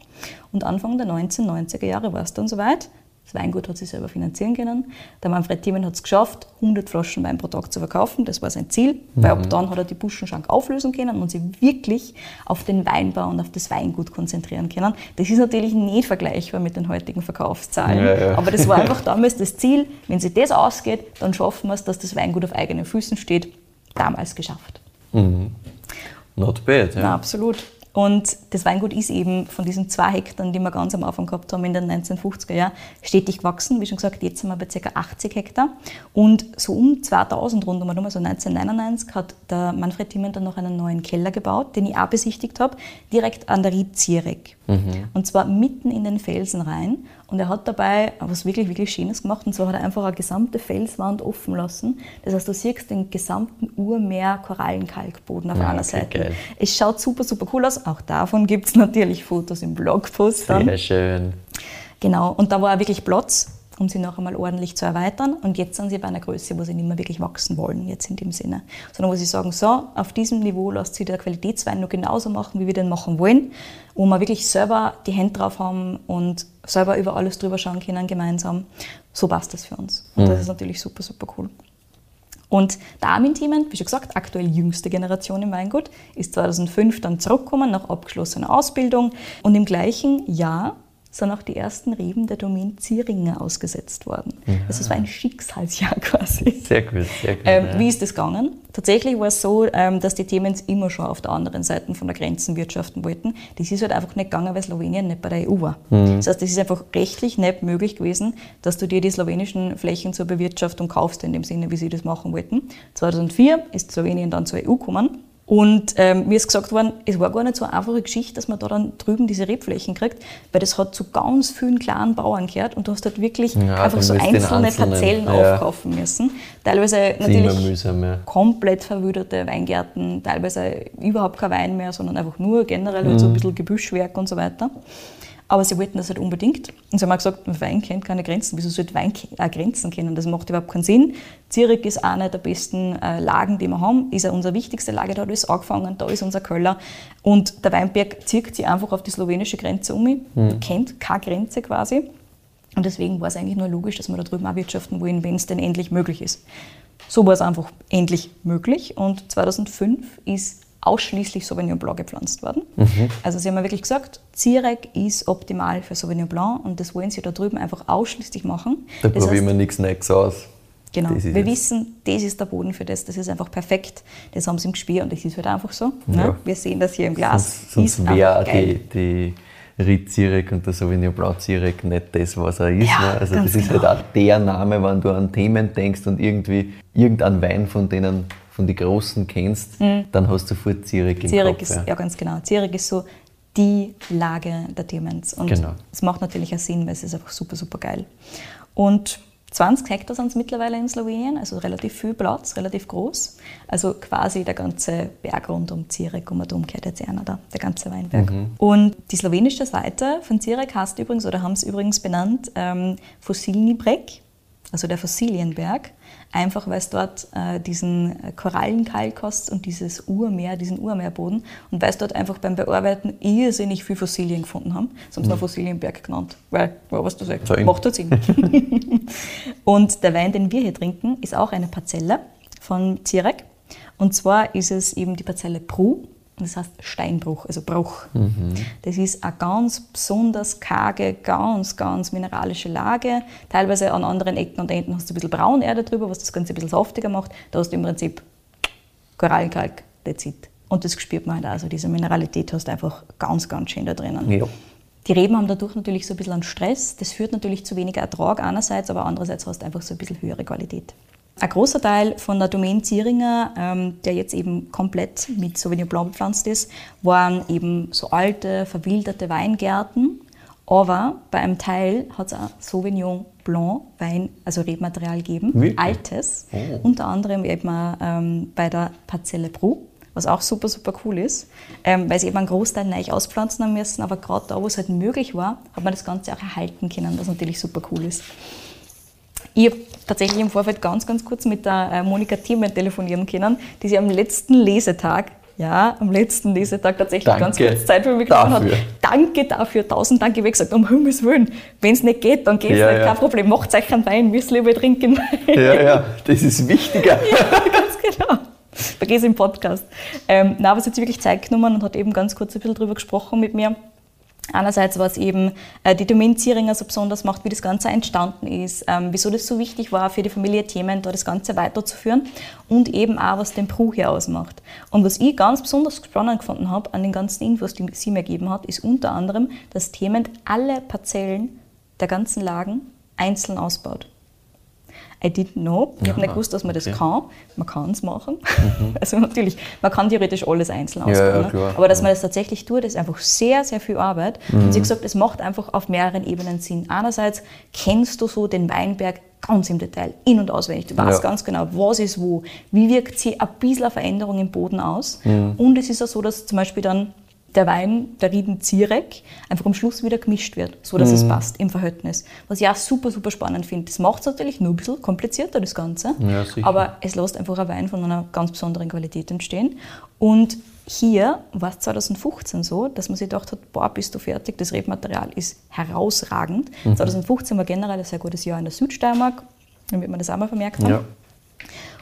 Und Anfang der 1990er Jahre war es dann soweit. Das Weingut hat sich selber finanzieren können. Der Manfred Thiemann hat es geschafft, 100 Flaschen Wein pro Tag zu verkaufen. Das war sein Ziel, weil ab dann hat er die Buschenschank auflösen können und sich wirklich auf den Weinbau und auf das Weingut konzentrieren können. Das ist natürlich nicht vergleichbar mit den heutigen Verkaufszahlen, Ja, ja. aber das war einfach damals das Ziel. Wenn sich das ausgeht, dann schaffen wir es, dass das Weingut auf eigenen Füßen steht. Damals geschafft. Not bad, ja. Ja, absolut. Und das Weingut ist eben von diesen zwei Hektar, die wir ganz am Anfang gehabt haben in den 1950er Jahren, stetig gewachsen. Wie schon gesagt, jetzt sind wir bei ca. 80 Hektar. Und so um 2000 rund um, also 1999, hat der Manfred Thiemann dann noch einen neuen Keller gebaut, den ich auch besichtigt habe, direkt an der Ried Zierek. Und zwar mitten in den Felsen rein. Und er hat dabei was wirklich, wirklich Schönes gemacht. Und zwar hat er einfach eine gesamte Felswand offen lassen. Das heißt, du siehst den gesamten Urmeer-Korallenkalkboden auf Ja, einer okay, Seite. geil. Es schaut super, super cool aus. Auch davon gibt es natürlich Fotos im Blogpost dann. Sehr schön. Genau. Und da war wirklich Platz, um sie noch einmal ordentlich zu erweitern. Und jetzt sind sie bei einer Größe, wo sie nicht mehr wirklich wachsen wollen, jetzt in dem Sinne. Sondern wo sie sagen, so, auf diesem Niveau lässt sich der Qualitätswein nur genauso machen, wie wir den machen wollen. Wo wir wirklich selber die Hände drauf haben und selber über alles drüber schauen können gemeinsam. So passt das für uns. Und das ist natürlich super, super cool. Und der Armin Thiemann, wie schon gesagt, aktuell jüngste Generation im Weingut, ist 2005 dann zurückgekommen nach abgeschlossener Ausbildung und im gleichen Jahr sind auch die ersten Reben der Domain Zieringer ausgesetzt worden. Also es war ein Schicksalsjahr quasi. Sehr gut, sehr gut. Ähm, ja. Wie ist das gegangen? Tatsächlich war es so, ähm, dass die Themen immer schon auf der anderen Seite von der Grenzen wirtschaften wollten. Das ist halt einfach nicht gegangen, weil Slowenien nicht bei der EU war. Das heißt, es ist einfach rechtlich nicht möglich gewesen, dass du dir die slowenischen Flächen zur Bewirtschaftung kaufst, in dem Sinne, wie sie das machen wollten. 2004 ist Slowenien dann zur EU gekommen. Und ähm, mir ist gesagt worden, es war gar nicht so eine einfache Geschichte, dass man da dann drüben diese Rebflächen kriegt, weil das hat zu ganz vielen kleinen Bauern gehört und du hast halt wirklich Ja, einfach so einzelne einzelnen, Parzellen ja. aufkaufen müssen. Teilweise natürlich mühsam, ja. komplett verwüderte Weingärten, teilweise überhaupt kein Wein mehr, sondern einfach nur generell halt so Mhm. ein bisschen Gebüschwerk und so weiter. Aber sie wollten das halt unbedingt. Und sie haben auch gesagt, Wein kennt keine Grenzen. Wieso sollte Wein auch Grenzen kennen? Das macht überhaupt keinen Sinn. Zürich ist eine der besten äh, Lagen, die wir haben. Ist ja unsere wichtigste Lage. Da hat alles angefangen. Da ist unser Keller. Und der Weinberg zieht sich einfach auf die slowenische Grenze um. Mhm. Kennt keine Grenze quasi. Und deswegen war es eigentlich nur logisch, dass wir da drüben auch wirtschaften wollen, wenn es denn endlich möglich ist. So war es einfach endlich möglich. Und 2005 ist ausschließlich Sauvignon Blanc gepflanzt worden. Also sie haben mir wirklich gesagt, Zierek ist optimal für Sauvignon Blanc und das wollen sie da drüben einfach ausschließlich machen. Da Das probieren wir nichts Neues aus. Genau. Ist Wir es. wissen, das ist der Boden für das, das ist einfach perfekt. Das haben sie im Gespür und das ist halt einfach so. Ja. Ne? Wir sehen das hier im Glas. Sonst, sonst Ist wäre die, die Ried Zierek und der Sauvignon Blanc Zierek nicht das, was er ist. Ja, ne? Also das ist genau. halt auch der Name, wenn du an Themen denkst und irgendwie irgendeinen Wein von denen, von den Großen kennst, dann hast du sofort Zierek im Zierek Kopf. ist, ja. ganz genau. Zierek ist so die Lage der Diamonds. Und Genau. es macht natürlich auch Sinn, weil es ist einfach super, super geil. Und 20 Hektar sind es mittlerweile in Slowenien, also relativ viel Platz, relativ groß. Also quasi der ganze Berg rund um Zierek um und um gehört jetzt einer da, der ganze Weinberg. Und die slowenische Seite von Zierek heißt übrigens, oder haben es übrigens benannt, ähm, Fossilni Breg, also der Fossilienberg, einfach weil es dort äh, diesen Korallenkalk hast und dieses Urmeer, diesen Urmeerboden und weil es dort einfach beim Bearbeiten irrsinnig viel Fossilien gefunden haben. Das haben sie noch Fossilienberg genannt, weil, ja, was du sagst, Fein. macht halt Sinn. und der Wein, den wir hier trinken, ist auch eine Parzelle von Zierek und zwar ist es eben die Parzelle Pru, das heißt Steinbruch, also Bruch. Das ist eine ganz besonders karge, ganz, ganz mineralische Lage. Teilweise an anderen Ecken und Enden hast du ein bisschen Braunerde drüber, was das Ganze ein bisschen saftiger macht. Da hast du im Prinzip Korallenkalk, that's it. Und das spürt man halt auch. Also diese Mineralität hast du einfach ganz, ganz schön da drinnen. Ja. Die Reben haben dadurch natürlich so ein bisschen an Stress. Das führt natürlich zu weniger Ertrag einerseits, aber andererseits hast du einfach so ein bisschen höhere Qualität. Ein großer Teil von der Domain Zieringer, ähm, der jetzt eben komplett mit Sauvignon Blanc bepflanzt ist, waren eben so alte, verwilderte Weingärten. Aber bei einem Teil hat es auch Sauvignon Blanc Wein, also Rebmaterial gegeben, Wirklich? altes. Oh. Unter anderem eben auch, ähm, bei der Parzelle Bru, was auch super, super cool ist, ähm, weil sie eben einen Großteil neu auspflanzen haben müssen, aber gerade da, wo es halt möglich war, hat man das Ganze auch erhalten können, was natürlich super cool ist. Ich habe tatsächlich im Vorfeld ganz, ganz kurz mit der äh, Monika Thiemann telefonieren können, die sich am letzten Lesetag ja, am letzten Lesetag tatsächlich Danke ganz kurz Zeit für mich genommen hat. Danke dafür, tausend Danke. Wie gesagt, um Himmels Willen, wenn es nicht geht, dann geht es Ja, nicht, ja. kein Problem. Macht euch einen Wein, wir lieber trinken. Ja, ja, das ist wichtiger. ganz genau. Vergiss im Podcast. Ähm, na, aber sie hat sich wirklich Zeit genommen und hat eben ganz kurz ein bisschen drüber gesprochen mit mir. Einerseits, was eben äh, die Domain Zieringer so besonders macht, wie das Ganze entstanden ist, ähm, wieso das so wichtig war für die Familie Themen, da das Ganze weiterzuführen und eben auch, was den Pru hier ausmacht. Und was ich ganz besonders spannend gefunden habe an den ganzen Infos, die sie mir gegeben hat, ist unter anderem, dass Themen alle Parzellen der ganzen Lagen einzeln ausbaut. I didn't know. Ich habe nicht gewusst, dass man das okay. kann. Man kann es machen. Also natürlich, man kann theoretisch alles einzeln Ja, ausbauen. ja, ne? klar. Aber dass man das tatsächlich tut, ist einfach sehr, sehr viel Arbeit. Und Mhm. sie hat gesagt, es macht einfach auf mehreren Ebenen Sinn. Einerseits kennst du so den Weinberg ganz im Detail, in- und auswendig. Du weißt Ja. ganz genau, was ist wo, wie wirkt sich ein bisschen eine Veränderung im Boden aus. Mhm. Und es ist auch so, dass zum Beispiel dann der Wein, der Rieden Zierek, einfach am Schluss wieder gemischt wird, so dass Mhm. es passt im Verhältnis. Was ich auch super, super spannend finde. Das macht es natürlich nur ein bisschen komplizierter, das Ganze. Ja. Aber es lässt einfach ein Wein von einer ganz besonderen Qualität entstehen. Und hier war es 2015 so, dass man sich gedacht hat, boah, bist du fertig, das Rebmaterial ist herausragend. Mhm. 2015 war generell ein sehr gutes Jahr in der Südsteiermark, damit man das auch mal vermerkt haben. Ja.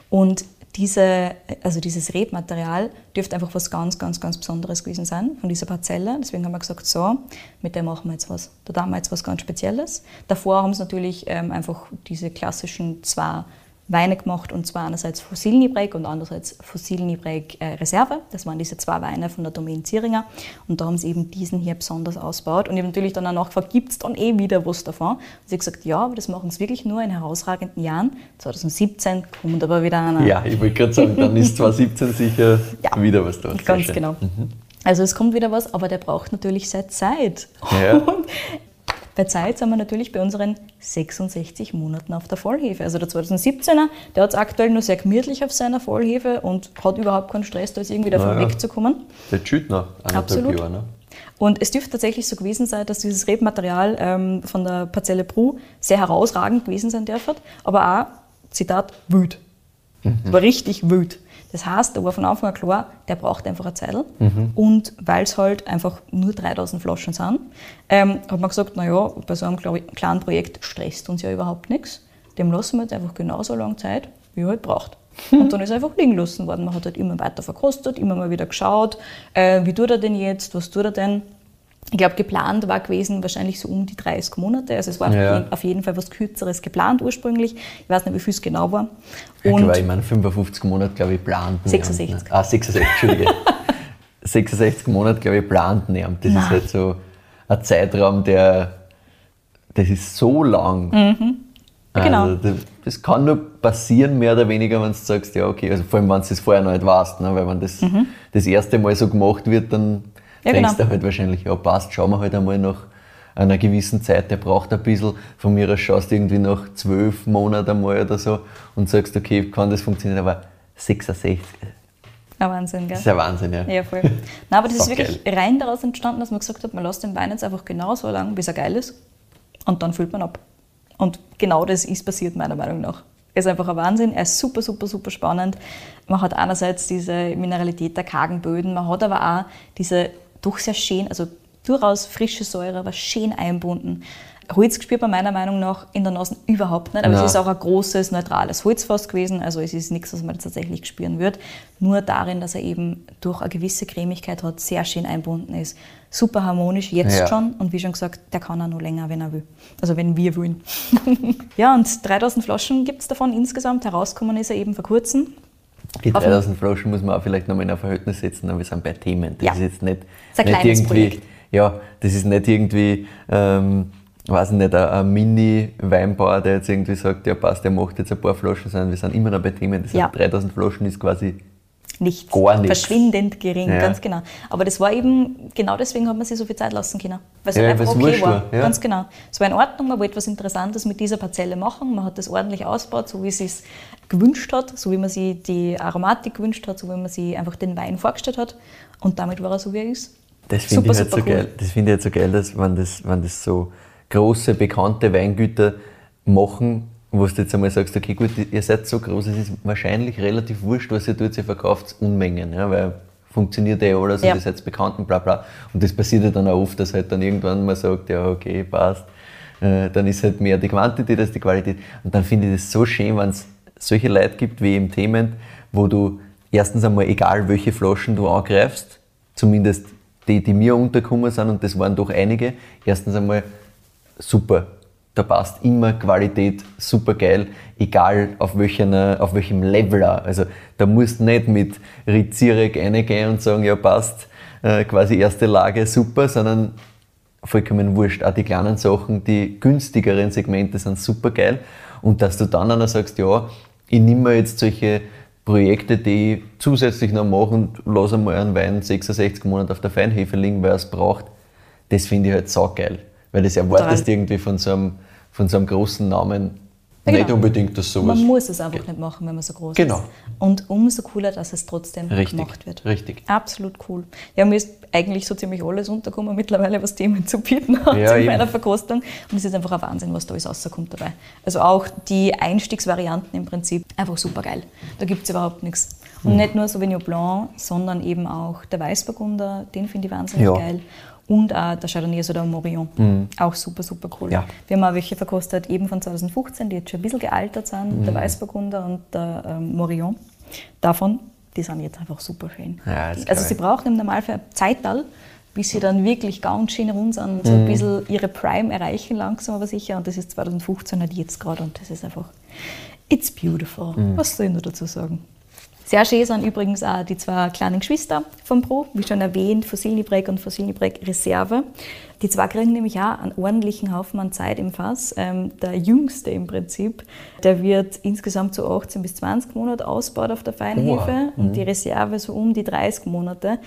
Und diese, also dieses Rebmaterial dürfte einfach was ganz, ganz, ganz Besonderes gewesen sein von dieser Parzelle. Deswegen haben wir gesagt, so, mit der machen wir jetzt was. Da tun wir jetzt was ganz Spezielles. Davor haben sie natürlich ähm, einfach diese klassischen zwei Weine gemacht, und zwar einerseits Fossilnibreg und andererseits Fossilnibreg äh, Reserve. Das waren diese zwei Weine von der Domain Zieringer. Und da haben sie eben diesen hier besonders ausgebaut. Und ich habe natürlich dann auch nachgefragt, gibt es dann eh wieder was davon? Und sie hat gesagt, ja, aber das machen sie wirklich nur in herausragenden Jahren. 2017 kommt aber wieder einer. Ja, ich wollte gerade sagen, dann ist 2017 sicher Ja. wieder was da. Ganz genau. Also es kommt wieder was, aber der braucht natürlich seine Zeit. Ja. Und bei Zeit sind wir natürlich bei unseren 66 Monaten auf der Vollhefe. Also der 2017er, der hat es aktuell nur sehr gemütlich auf seiner Vollhefe und hat überhaupt keinen Stress, da jetzt irgendwie davon Naja. wegzukommen. Der chillt noch anderthalb Absolut. Jahre. Ne? Und es dürfte tatsächlich so gewesen sein, dass dieses Rebmaterial ähm, von der Parzelle Bru sehr herausragend gewesen sein dürfte, aber auch, Zitat, wild. Es war richtig wild. Das heißt, da war von Anfang an klar, der braucht einfach eine Zeit. Und weil es halt einfach nur 3000 Flaschen sind, ähm, hat man gesagt, naja, bei so einem kle- kleinen Projekt stresst uns ja überhaupt nichts. Dem lassen wir jetzt einfach genauso lange Zeit, wie er halt braucht. Und dann ist er einfach liegen lassen worden. Man hat halt immer weiter verkostet, immer mal wieder geschaut, äh, wie tut er denn jetzt, was tut er denn. Ich glaube, geplant war gewesen wahrscheinlich so um die 30 Monate. Also es war Ja. auf jeden- Fall was Kürzeres geplant ursprünglich. Ich weiß nicht, wie viel es genau war. Ich Und glaube, ich meine 55 Monate, glaube ich, plant. 66. Niemand, ne? Ah, 66, Entschuldige. 66 Monate, glaube ich, plant niemand. Das Nein. ist halt so ein Zeitraum, der, das ist so lang. Ja, genau. Also, das, das kann nur passieren, mehr oder weniger, wenn du sagst, ja, okay, also vor allem, wenn du es vorher noch nicht weißt, ne? weil wenn das das erste Mal so gemacht wird, dann Mhm. Ja, denkst genau. du halt wahrscheinlich, ja, passt, schauen wir halt einmal nach einer gewissen Zeit, der braucht ein bisschen. Von mir aus schaust du irgendwie nach zwölf Monaten einmal oder so und sagst, okay, kann das funktionieren, aber 66, ja, Wahnsinn, gell? das ist ja Wahnsinn, ja. Ja, voll. Nein, aber das ist Saugeil. wirklich rein daraus entstanden, dass man gesagt hat, man lässt den Wein jetzt einfach genau so lange, bis er geil ist. Und dann füllt man ab. Und genau das ist passiert, meiner Meinung nach. Er ist einfach ein Wahnsinn. Er ist super, super, super spannend. Man hat einerseits diese Mineralität der kargen Böden, man hat aber auch diese doch sehr schön, also durchaus frische Säure, aber schön einbunden. Holz spürt man meiner Meinung nach in der Nase überhaupt nicht, aber Nein. es ist auch ein großes, neutrales Holzfass gewesen, also es ist nichts, was man tatsächlich spüren wird. Nur darin, dass er eben durch eine gewisse Cremigkeit hat, sehr schön einbunden ist. Super harmonisch, jetzt Ja. schon und wie schon gesagt, der kann auch noch länger, wenn er will. Also wenn wir wollen. ja, und 3000 Flaschen gibt es davon insgesamt. Herausgekommen ist er eben vor kurzem. Die Auf- 3000 Flaschen muss man auch vielleicht nochmal in ein Verhältnis setzen, aber wir sind bei Themen. Das Ja. ist jetzt nicht, ein nicht irgendwie, Projekt. ja, das ist nicht irgendwie, ähm, weiß ich nicht, ein, ein Mini-Weinbauer, der jetzt irgendwie sagt, ja passt, der macht jetzt ein paar Flaschen, sondern wir sind immer noch bei Themen. Das Ja. heißt, 3000 Flaschen ist quasi, Nichts. Gar nichts. Verschwindend gering, Ja. ganz genau. Aber das war eben, genau deswegen hat man sich so viel Zeit lassen können. Weil es Ja, einfach okay war. ja. Ganz genau. Es war in Ordnung, man wollte was Interessantes mit dieser Parzelle machen. Man hat das ordentlich ausgebaut, so wie sie es gewünscht hat, so wie man sich die Aromatik gewünscht hat, so wie man sich einfach den Wein vorgestellt hat. Und damit war er so, wie er ist. das finde ich halt so cool. geil. Das finde ich halt so geil, dass wenn das, wenn das so große, bekannte Weingüter machen, wo du jetzt einmal sagst, okay, gut, ihr seid so groß, es ist wahrscheinlich relativ wurscht, was ihr tut, ihr verkauft Unmengen, ja, weil funktioniert eh alles Ja. und ihr seid bekannt und bla bla. Und das passiert ja dann auch oft, dass halt dann irgendwann man sagt, ja okay, passt. Äh, dann ist halt mehr die Quantität als die Qualität. Und dann finde ich das so schön, wenn es solche Leute gibt wie im Themen, wo du erstens einmal, egal welche Flaschen du angreifst, zumindest die, die mir untergekommen sind, und das waren doch einige, erstens einmal super. Da passt immer Qualität super geil, egal auf, welchen, auf welchem Level. Also da musst du nicht mit Rizirek reingehen und sagen, ja passt, äh, quasi erste Lage super, sondern vollkommen wurscht. Auch die kleinen Sachen, die günstigeren Segmente sind super geil. Und dass du dann einer sagst, ja, ich nehme mir jetzt solche Projekte, die ich zusätzlich noch mache und lasse einmal einen Wein 66 Monate auf der Feinhefe liegen, weil er es braucht, das finde ich halt saugeil. Weil das erwartest Total. irgendwie von so einem, von so einem großen Namen Ja, nicht genau. unbedingt, dass sowas. Man muss es einfach nicht machen, wenn man so groß Genau. ist. Und umso cooler, dass es trotzdem Richtig, gemacht wird. richtig. Absolut cool. Ja, mir ist eigentlich so ziemlich alles untergekommen mittlerweile, was Themen zu bieten hat Ja, in eben. meiner Verkostung. Und es ist einfach ein Wahnsinn, was da alles rauskommt dabei. Also auch die Einstiegsvarianten im Prinzip einfach super geil. Da gibt es überhaupt nichts. Und nicht nur Sauvignon Blanc, sondern eben auch der Weißburgunder, den finde ich wahnsinnig Ja. geil. Und auch der Chardonnay, also der Morillon. Auch super, super cool. Mhm. Ja. Wir haben auch welche verkostet, eben von 2015, die jetzt schon ein bisschen gealtert sind, Mhm. der Weißburgunder und der ähm, Morillon. Davon, die sind jetzt einfach super schön. Ja, also sie brauchen im Normalfall ein Zeital, bis sie dann wirklich ganz schön rund sind und so Mhm. ein bisschen ihre Prime erreichen, langsam aber sicher. Und das ist 2015 halt jetzt gerade und das ist einfach, it's beautiful. Mhm. Was soll ich nur dazu sagen? Sehr schön sind übrigens auch die zwei kleinen Geschwister von Pro, wie schon erwähnt, Fossilnibrek und Fossilnibrek Reserve. Die zwei kriegen nämlich auch einen ordentlichen Haufen an Zeit im Fass. Ähm, der jüngste im Prinzip, der wird insgesamt so 18 bis 20 Monate ausgebaut auf der Feinhefe und die Reserve so um die 30 Monate.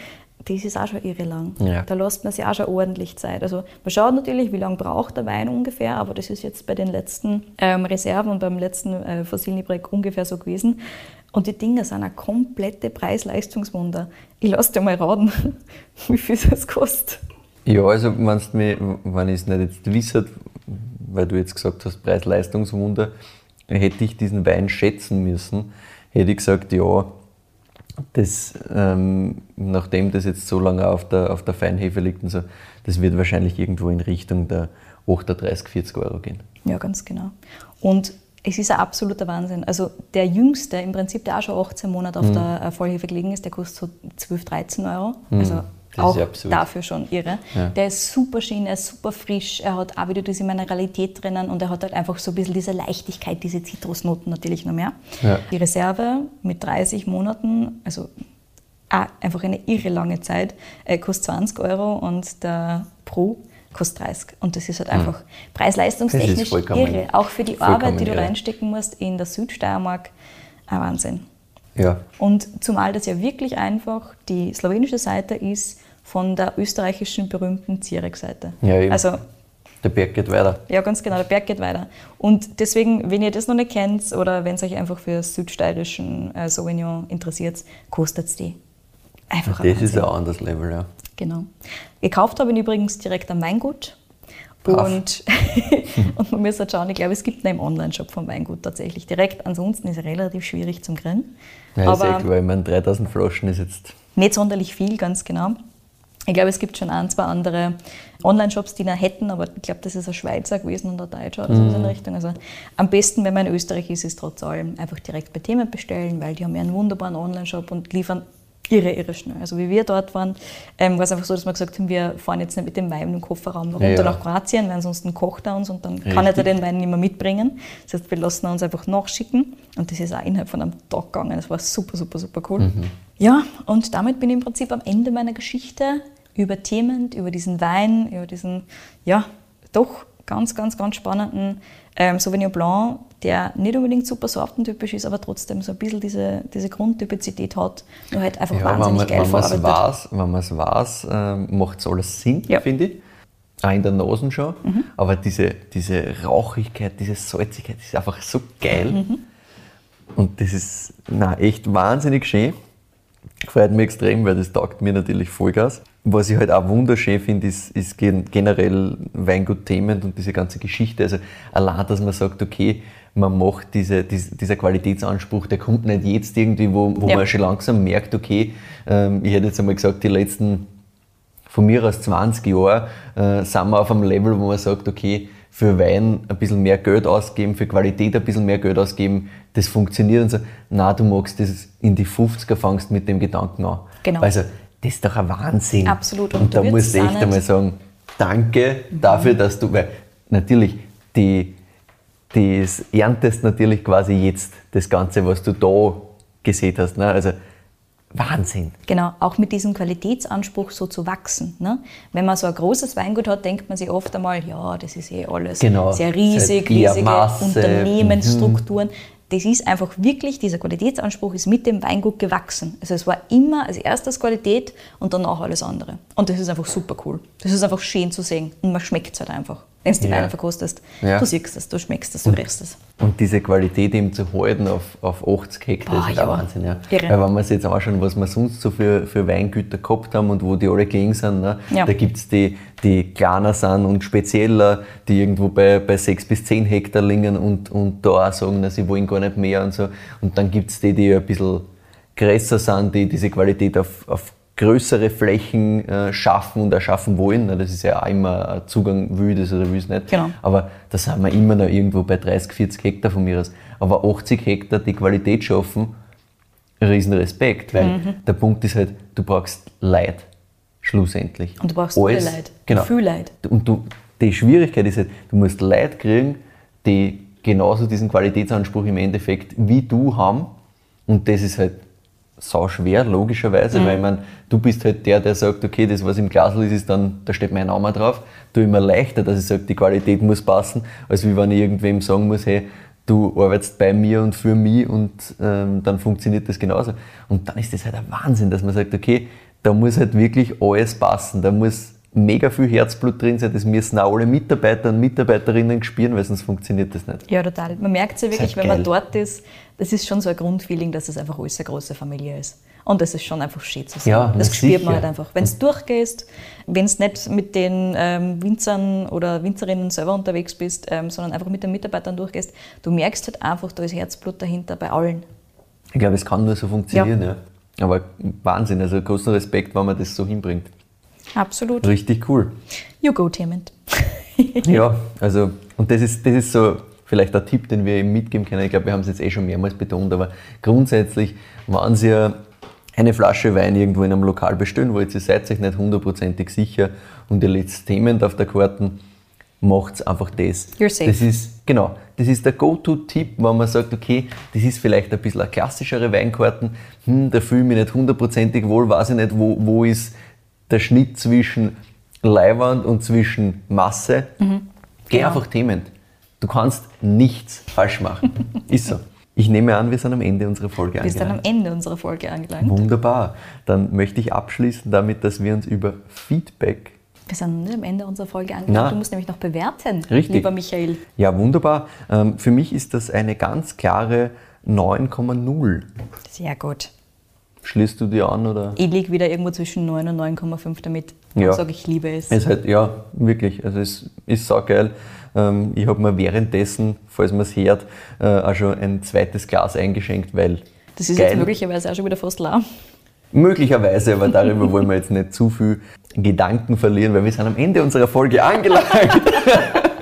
Das ist auch schon irre lang. Ja. Da lässt man sich auch schon ordentlich Zeit. Also man schaut natürlich, wie lange braucht der Wein ungefähr, aber das ist jetzt bei den letzten ähm, Reserven und beim letzten äh, Fossilnibrek ungefähr so gewesen. Und die Dinge sind ein komplette Preis-Leistungswunder. Ich lasse dir mal raten, wie viel das kostet. Ja, also wenn's mir, wenn ich es nicht jetzt wisse, weil du jetzt gesagt hast, Preis-Leistungswunder, hätte ich diesen Wein schätzen müssen, hätte ich gesagt, ja, das, ähm, nachdem das jetzt so lange auf der, auf der Feinhefe liegt und so, das wird wahrscheinlich irgendwo in Richtung der 38, 40 Euro gehen. Ja, ganz genau. Und es ist ein absoluter Wahnsinn. Also der Jüngste, im Prinzip, der auch schon 18 Monate Mhm. auf der äh, Vollhefe gelegen ist, der kostet so 12, 13 Euro. Also Das auch dafür schon irre. Ja. Der ist super schön, er ist super frisch, er hat auch wieder diese Mineralität drinnen und er hat halt einfach so ein bisschen diese Leichtigkeit, diese Zitrusnoten natürlich noch mehr. Ja. Die Reserve mit 30 Monaten, also einfach eine irre lange Zeit, äh, kostet 20 Euro und der Pro kostet 30. Und das ist halt einfach ist preis-leistungstechnisch irre. Auch für die Arbeit, die du irre. reinstecken musst in der Südsteiermark, ein Wahnsinn. Ja, Und zumal das ja wirklich einfach die slowenische Seite ist von der österreichischen berühmten Zierek-Seite. Ja, eben. Also der Berg geht weiter. ja, ganz genau, der Berg geht weiter. Und deswegen, wenn ihr das noch nicht kennt oder wenn es euch einfach für südsteirischen äh, Sauvignon interessiert, kostet es die. Einfach ein Das ist Wahnsinn. ein anderes Level, ja. Genau. Gekauft habe ich ihn übrigens direkt am Weingut. Brav. Und, und man muss halt schauen, ich glaube, es gibt einen Online-Shop vom Weingut tatsächlich direkt. Ansonsten ist er relativ schwierig zum Kriegen. Ja, ist Aber echt, weil ich meine, 3000 Flaschen ist jetzt. nicht sonderlich viel, ganz genau. Ich glaube, es gibt schon ein, zwei andere Online-Shops, die ihn hätten, aber ich glaube, das ist ein Schweizer gewesen und ein Deutscher oder so in Richtung. Also am besten, wenn man in Österreich ist, ist trotz allem einfach direkt bei Themen bestellen, weil die haben ja einen wunderbaren Online-Shop und liefern irre, irre schnell. Also wie wir dort waren, ähm, war es einfach so, dass wir gesagt haben, wir fahren jetzt nicht mit dem Wein im Kofferraum runter Ja, ja. nach Kroatien, weil ansonsten kocht er uns und dann kann er Richtig. den Wein nicht mehr mitbringen. Das heißt, wir lassen uns einfach nachschicken und das ist auch innerhalb von einem Tag gegangen. Das war super, super, super cool. Ja, und damit bin ich im Prinzip am Ende meiner Geschichte über Themen, über diesen Wein, über diesen, ja, doch ganz, ganz, ganz spannenden ähm, Sauvignon Blanc, der nicht unbedingt super sortentypisch ist, aber trotzdem so ein bisschen diese, diese Grundtypizität hat, nur halt einfach Ja, wenn wahnsinnig man geil es verarbeitet. weiß, wenn man's weiß ähm, macht es alles Sinn, Ja. finde ich. Auch in der Nase schon. Mhm. Aber diese, diese Rauchigkeit, diese Salzigkeit ist einfach so geil. Mhm. Und das ist na, echt wahnsinnig schön. Freut mich extrem, weil das taugt mir natürlich Vollgas. Was ich halt auch wunderschön finde, ist, ist generell Weingut-Themen und diese ganze Geschichte. Also allein, dass man sagt, okay, man macht diese, diese, dieser Qualitätsanspruch, der kommt nicht jetzt irgendwie, wo, wo ja. man schon langsam merkt, okay, ähm, ich hätte jetzt einmal gesagt, die letzten von mir aus 20 Jahren äh, sind wir auf einem Level, wo man sagt, okay, für Wein ein bisschen mehr Geld ausgeben, für Qualität ein bisschen mehr Geld ausgeben, das funktioniert und so. Na, du magst das in die 50er, fangst mit dem Gedanken an. Genau. Also, das ist doch ein Wahnsinn. Absolut. Und, und da muss ich echt einmal sagen, danke mhm. dafür, dass du, weil natürlich, die, das erntest natürlich quasi jetzt das Ganze, was du da gesehen hast. Ne? Also, Wahnsinn. Genau, auch mit diesem Qualitätsanspruch so zu wachsen. Ne? Wenn man so ein großes Weingut hat, denkt man sich oft einmal, ja, das ist eh alles genau. sehr riesig, riesige Masse. Unternehmensstrukturen. Mhm das ist einfach wirklich, dieser Qualitätsanspruch ist mit dem Weingut gewachsen. Also es war immer als erstes Qualität und danach alles andere. Und das ist einfach super cool. Das ist einfach schön zu sehen und man schmeckt es halt einfach. Wenn du die ja. Weine verkostest, ja. du siehst es, du schmeckst es, du riechst es. Und diese Qualität eben zu halten auf, auf 80 Hektar Boah, ist ja. Wahnsinn. Ja. Weil wenn man sich jetzt anschauen, was wir sonst so für, für Weingüter gehabt haben und wo die alle gelegen sind, ne? Ja. da gibt es die, die kleiner sind und spezieller, die irgendwo bei, bei 6 bis 10 Hektar liegen und, und da auch sagen, na, sie wollen gar nicht mehr und so. Und dann gibt es die, die ein bisschen größer sind, die diese Qualität auf, auf größere Flächen äh, schaffen und erschaffen wollen. Das ist ja auch immer Zugang, will das oder will es nicht. Genau. Aber da sind wir immer noch irgendwo bei 30, 40 Hektar von mir aus. Aber 80 Hektar die Qualität schaffen, riesen Respekt, weil mhm. der Punkt ist halt, du brauchst Leid, schlussendlich. Und du brauchst Alles, viel Leid, genau. viel Leid. Und du, die Schwierigkeit ist halt, du musst Leid kriegen, die genauso diesen Qualitätsanspruch im Endeffekt wie du haben. Und das ist halt sau schwer, logischerweise, mhm. weil man, du bist halt der, der sagt, okay, das, was im Glas ist, ist dann, da steht mein Name drauf. Du immer leichter, dass ich sage, die Qualität muss passen, als wie wenn ich irgendwem sagen muss, hey, du arbeitest bei mir und für mich und ähm, dann funktioniert das genauso. Und dann ist das halt ein Wahnsinn, dass man sagt, okay, da muss halt wirklich alles passen. Da muss mega viel Herzblut drin sein. Das müssen auch alle Mitarbeiter und Mitarbeiterinnen spüren, weil sonst funktioniert das nicht. Ja, total. Man merkt es ja wirklich, wenn man dort ist, das ist schon so ein Grundfeeling, dass es einfach alles eine große Familie ist. Und das ist schon einfach schön zu sehen. Ja, das spürt sicher. man halt einfach. Wenn du durchgehst, wenn du nicht mit den ähm, Winzern oder Winzerinnen selber unterwegs bist, ähm, sondern einfach mit den Mitarbeitern durchgehst, du merkst halt einfach, da ist Herzblut dahinter bei allen. Ich glaube, es kann nur so funktionieren, ja. ja. Aber Wahnsinn, also großen Respekt, wenn man das so hinbringt. Absolut. Richtig cool. You go, Clement. ja, also, und das ist, das ist so vielleicht ein Tipp, den wir ihm mitgeben können. Ich glaube, wir haben es jetzt eh schon mehrmals betont, aber grundsätzlich, wenn Sie eine Flasche Wein irgendwo in einem Lokal bestellen wollt, ihr seid euch nicht hundertprozentig sicher und ihr letztes Themen auf der Karten, macht einfach das. You're safe. Das ist, genau, das ist der Go-To-Tipp, wenn man sagt, okay, das ist vielleicht ein bisschen eine klassischere Weinkarten, hm, da fühle ich mich nicht hundertprozentig wohl, weiß ich nicht, wo, wo ist der Schnitt zwischen Leihwand und zwischen Masse. Mhm. Geh genau. einfach Themen. Du kannst nichts falsch machen. ist so. Ich nehme an, wir sind am Ende unserer Folge angelangt. Wir sind am Ende unserer Folge angelangt. Wunderbar. Dann möchte ich abschließen damit, dass wir uns über Feedback. Wir sind nicht am Ende unserer Folge angelangt. Du musst nämlich noch bewerten, Richtig. lieber Michael. Ja, wunderbar. Ähm, für mich ist das eine ganz klare 9,0. Sehr gut. Schließt du dir an? Oder? Ich liege wieder irgendwo zwischen 9 und 9,5 damit. Ja. Und sage, ich liebe es. es halt, ja, wirklich. Also es ist saugeil. Ähm, ich habe mir währenddessen, falls man es hört, äh, auch schon ein zweites Glas eingeschenkt, weil. Das ist geil. jetzt möglicherweise auch schon wieder fast lahm. Möglicherweise, aber darüber wollen wir jetzt nicht zu viel Gedanken verlieren, weil wir sind am Ende unserer Folge angelangt.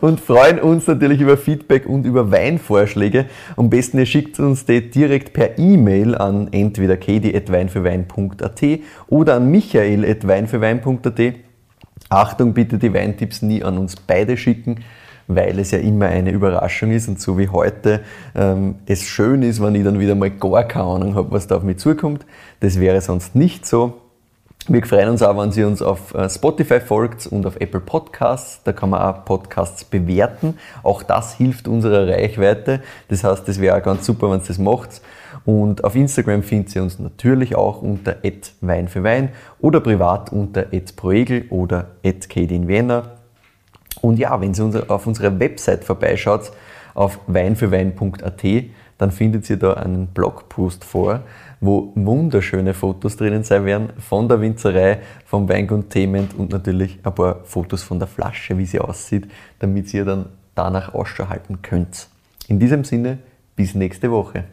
und freuen uns natürlich über Feedback und über Weinvorschläge. Am besten ihr schickt uns die direkt per E-Mail an entweder kedi.weinfürwein.at oder an michael.weinfürwein.at. Achtung bitte, die Weintipps nie an uns beide schicken, weil es ja immer eine Überraschung ist und so wie heute ähm, es schön ist, wenn ich dann wieder mal gar keine Ahnung habe, was da auf mich zukommt. Das wäre sonst nicht so. Wir freuen uns auch, wenn Sie uns auf äh, Spotify folgt und auf Apple Podcasts. Da kann man auch Podcasts bewerten. Auch das hilft unserer Reichweite. Das heißt, das wäre auch ganz super, wenn Sie das macht. Und auf Instagram finden Sie uns natürlich auch unter Wein für Wein oder privat unter @proegel oder @kadinwiener. Und ja, wenn Sie auf unserer Website vorbeischaut, auf weinfürwein.at, dann findet ihr da einen Blogpost vor, wo wunderschöne Fotos drinnen sein werden von der Winzerei, vom Weingut Thement und natürlich ein paar Fotos von der Flasche, wie sie aussieht, damit ihr dann danach Ausschau halten könnt. In diesem Sinne, bis nächste Woche.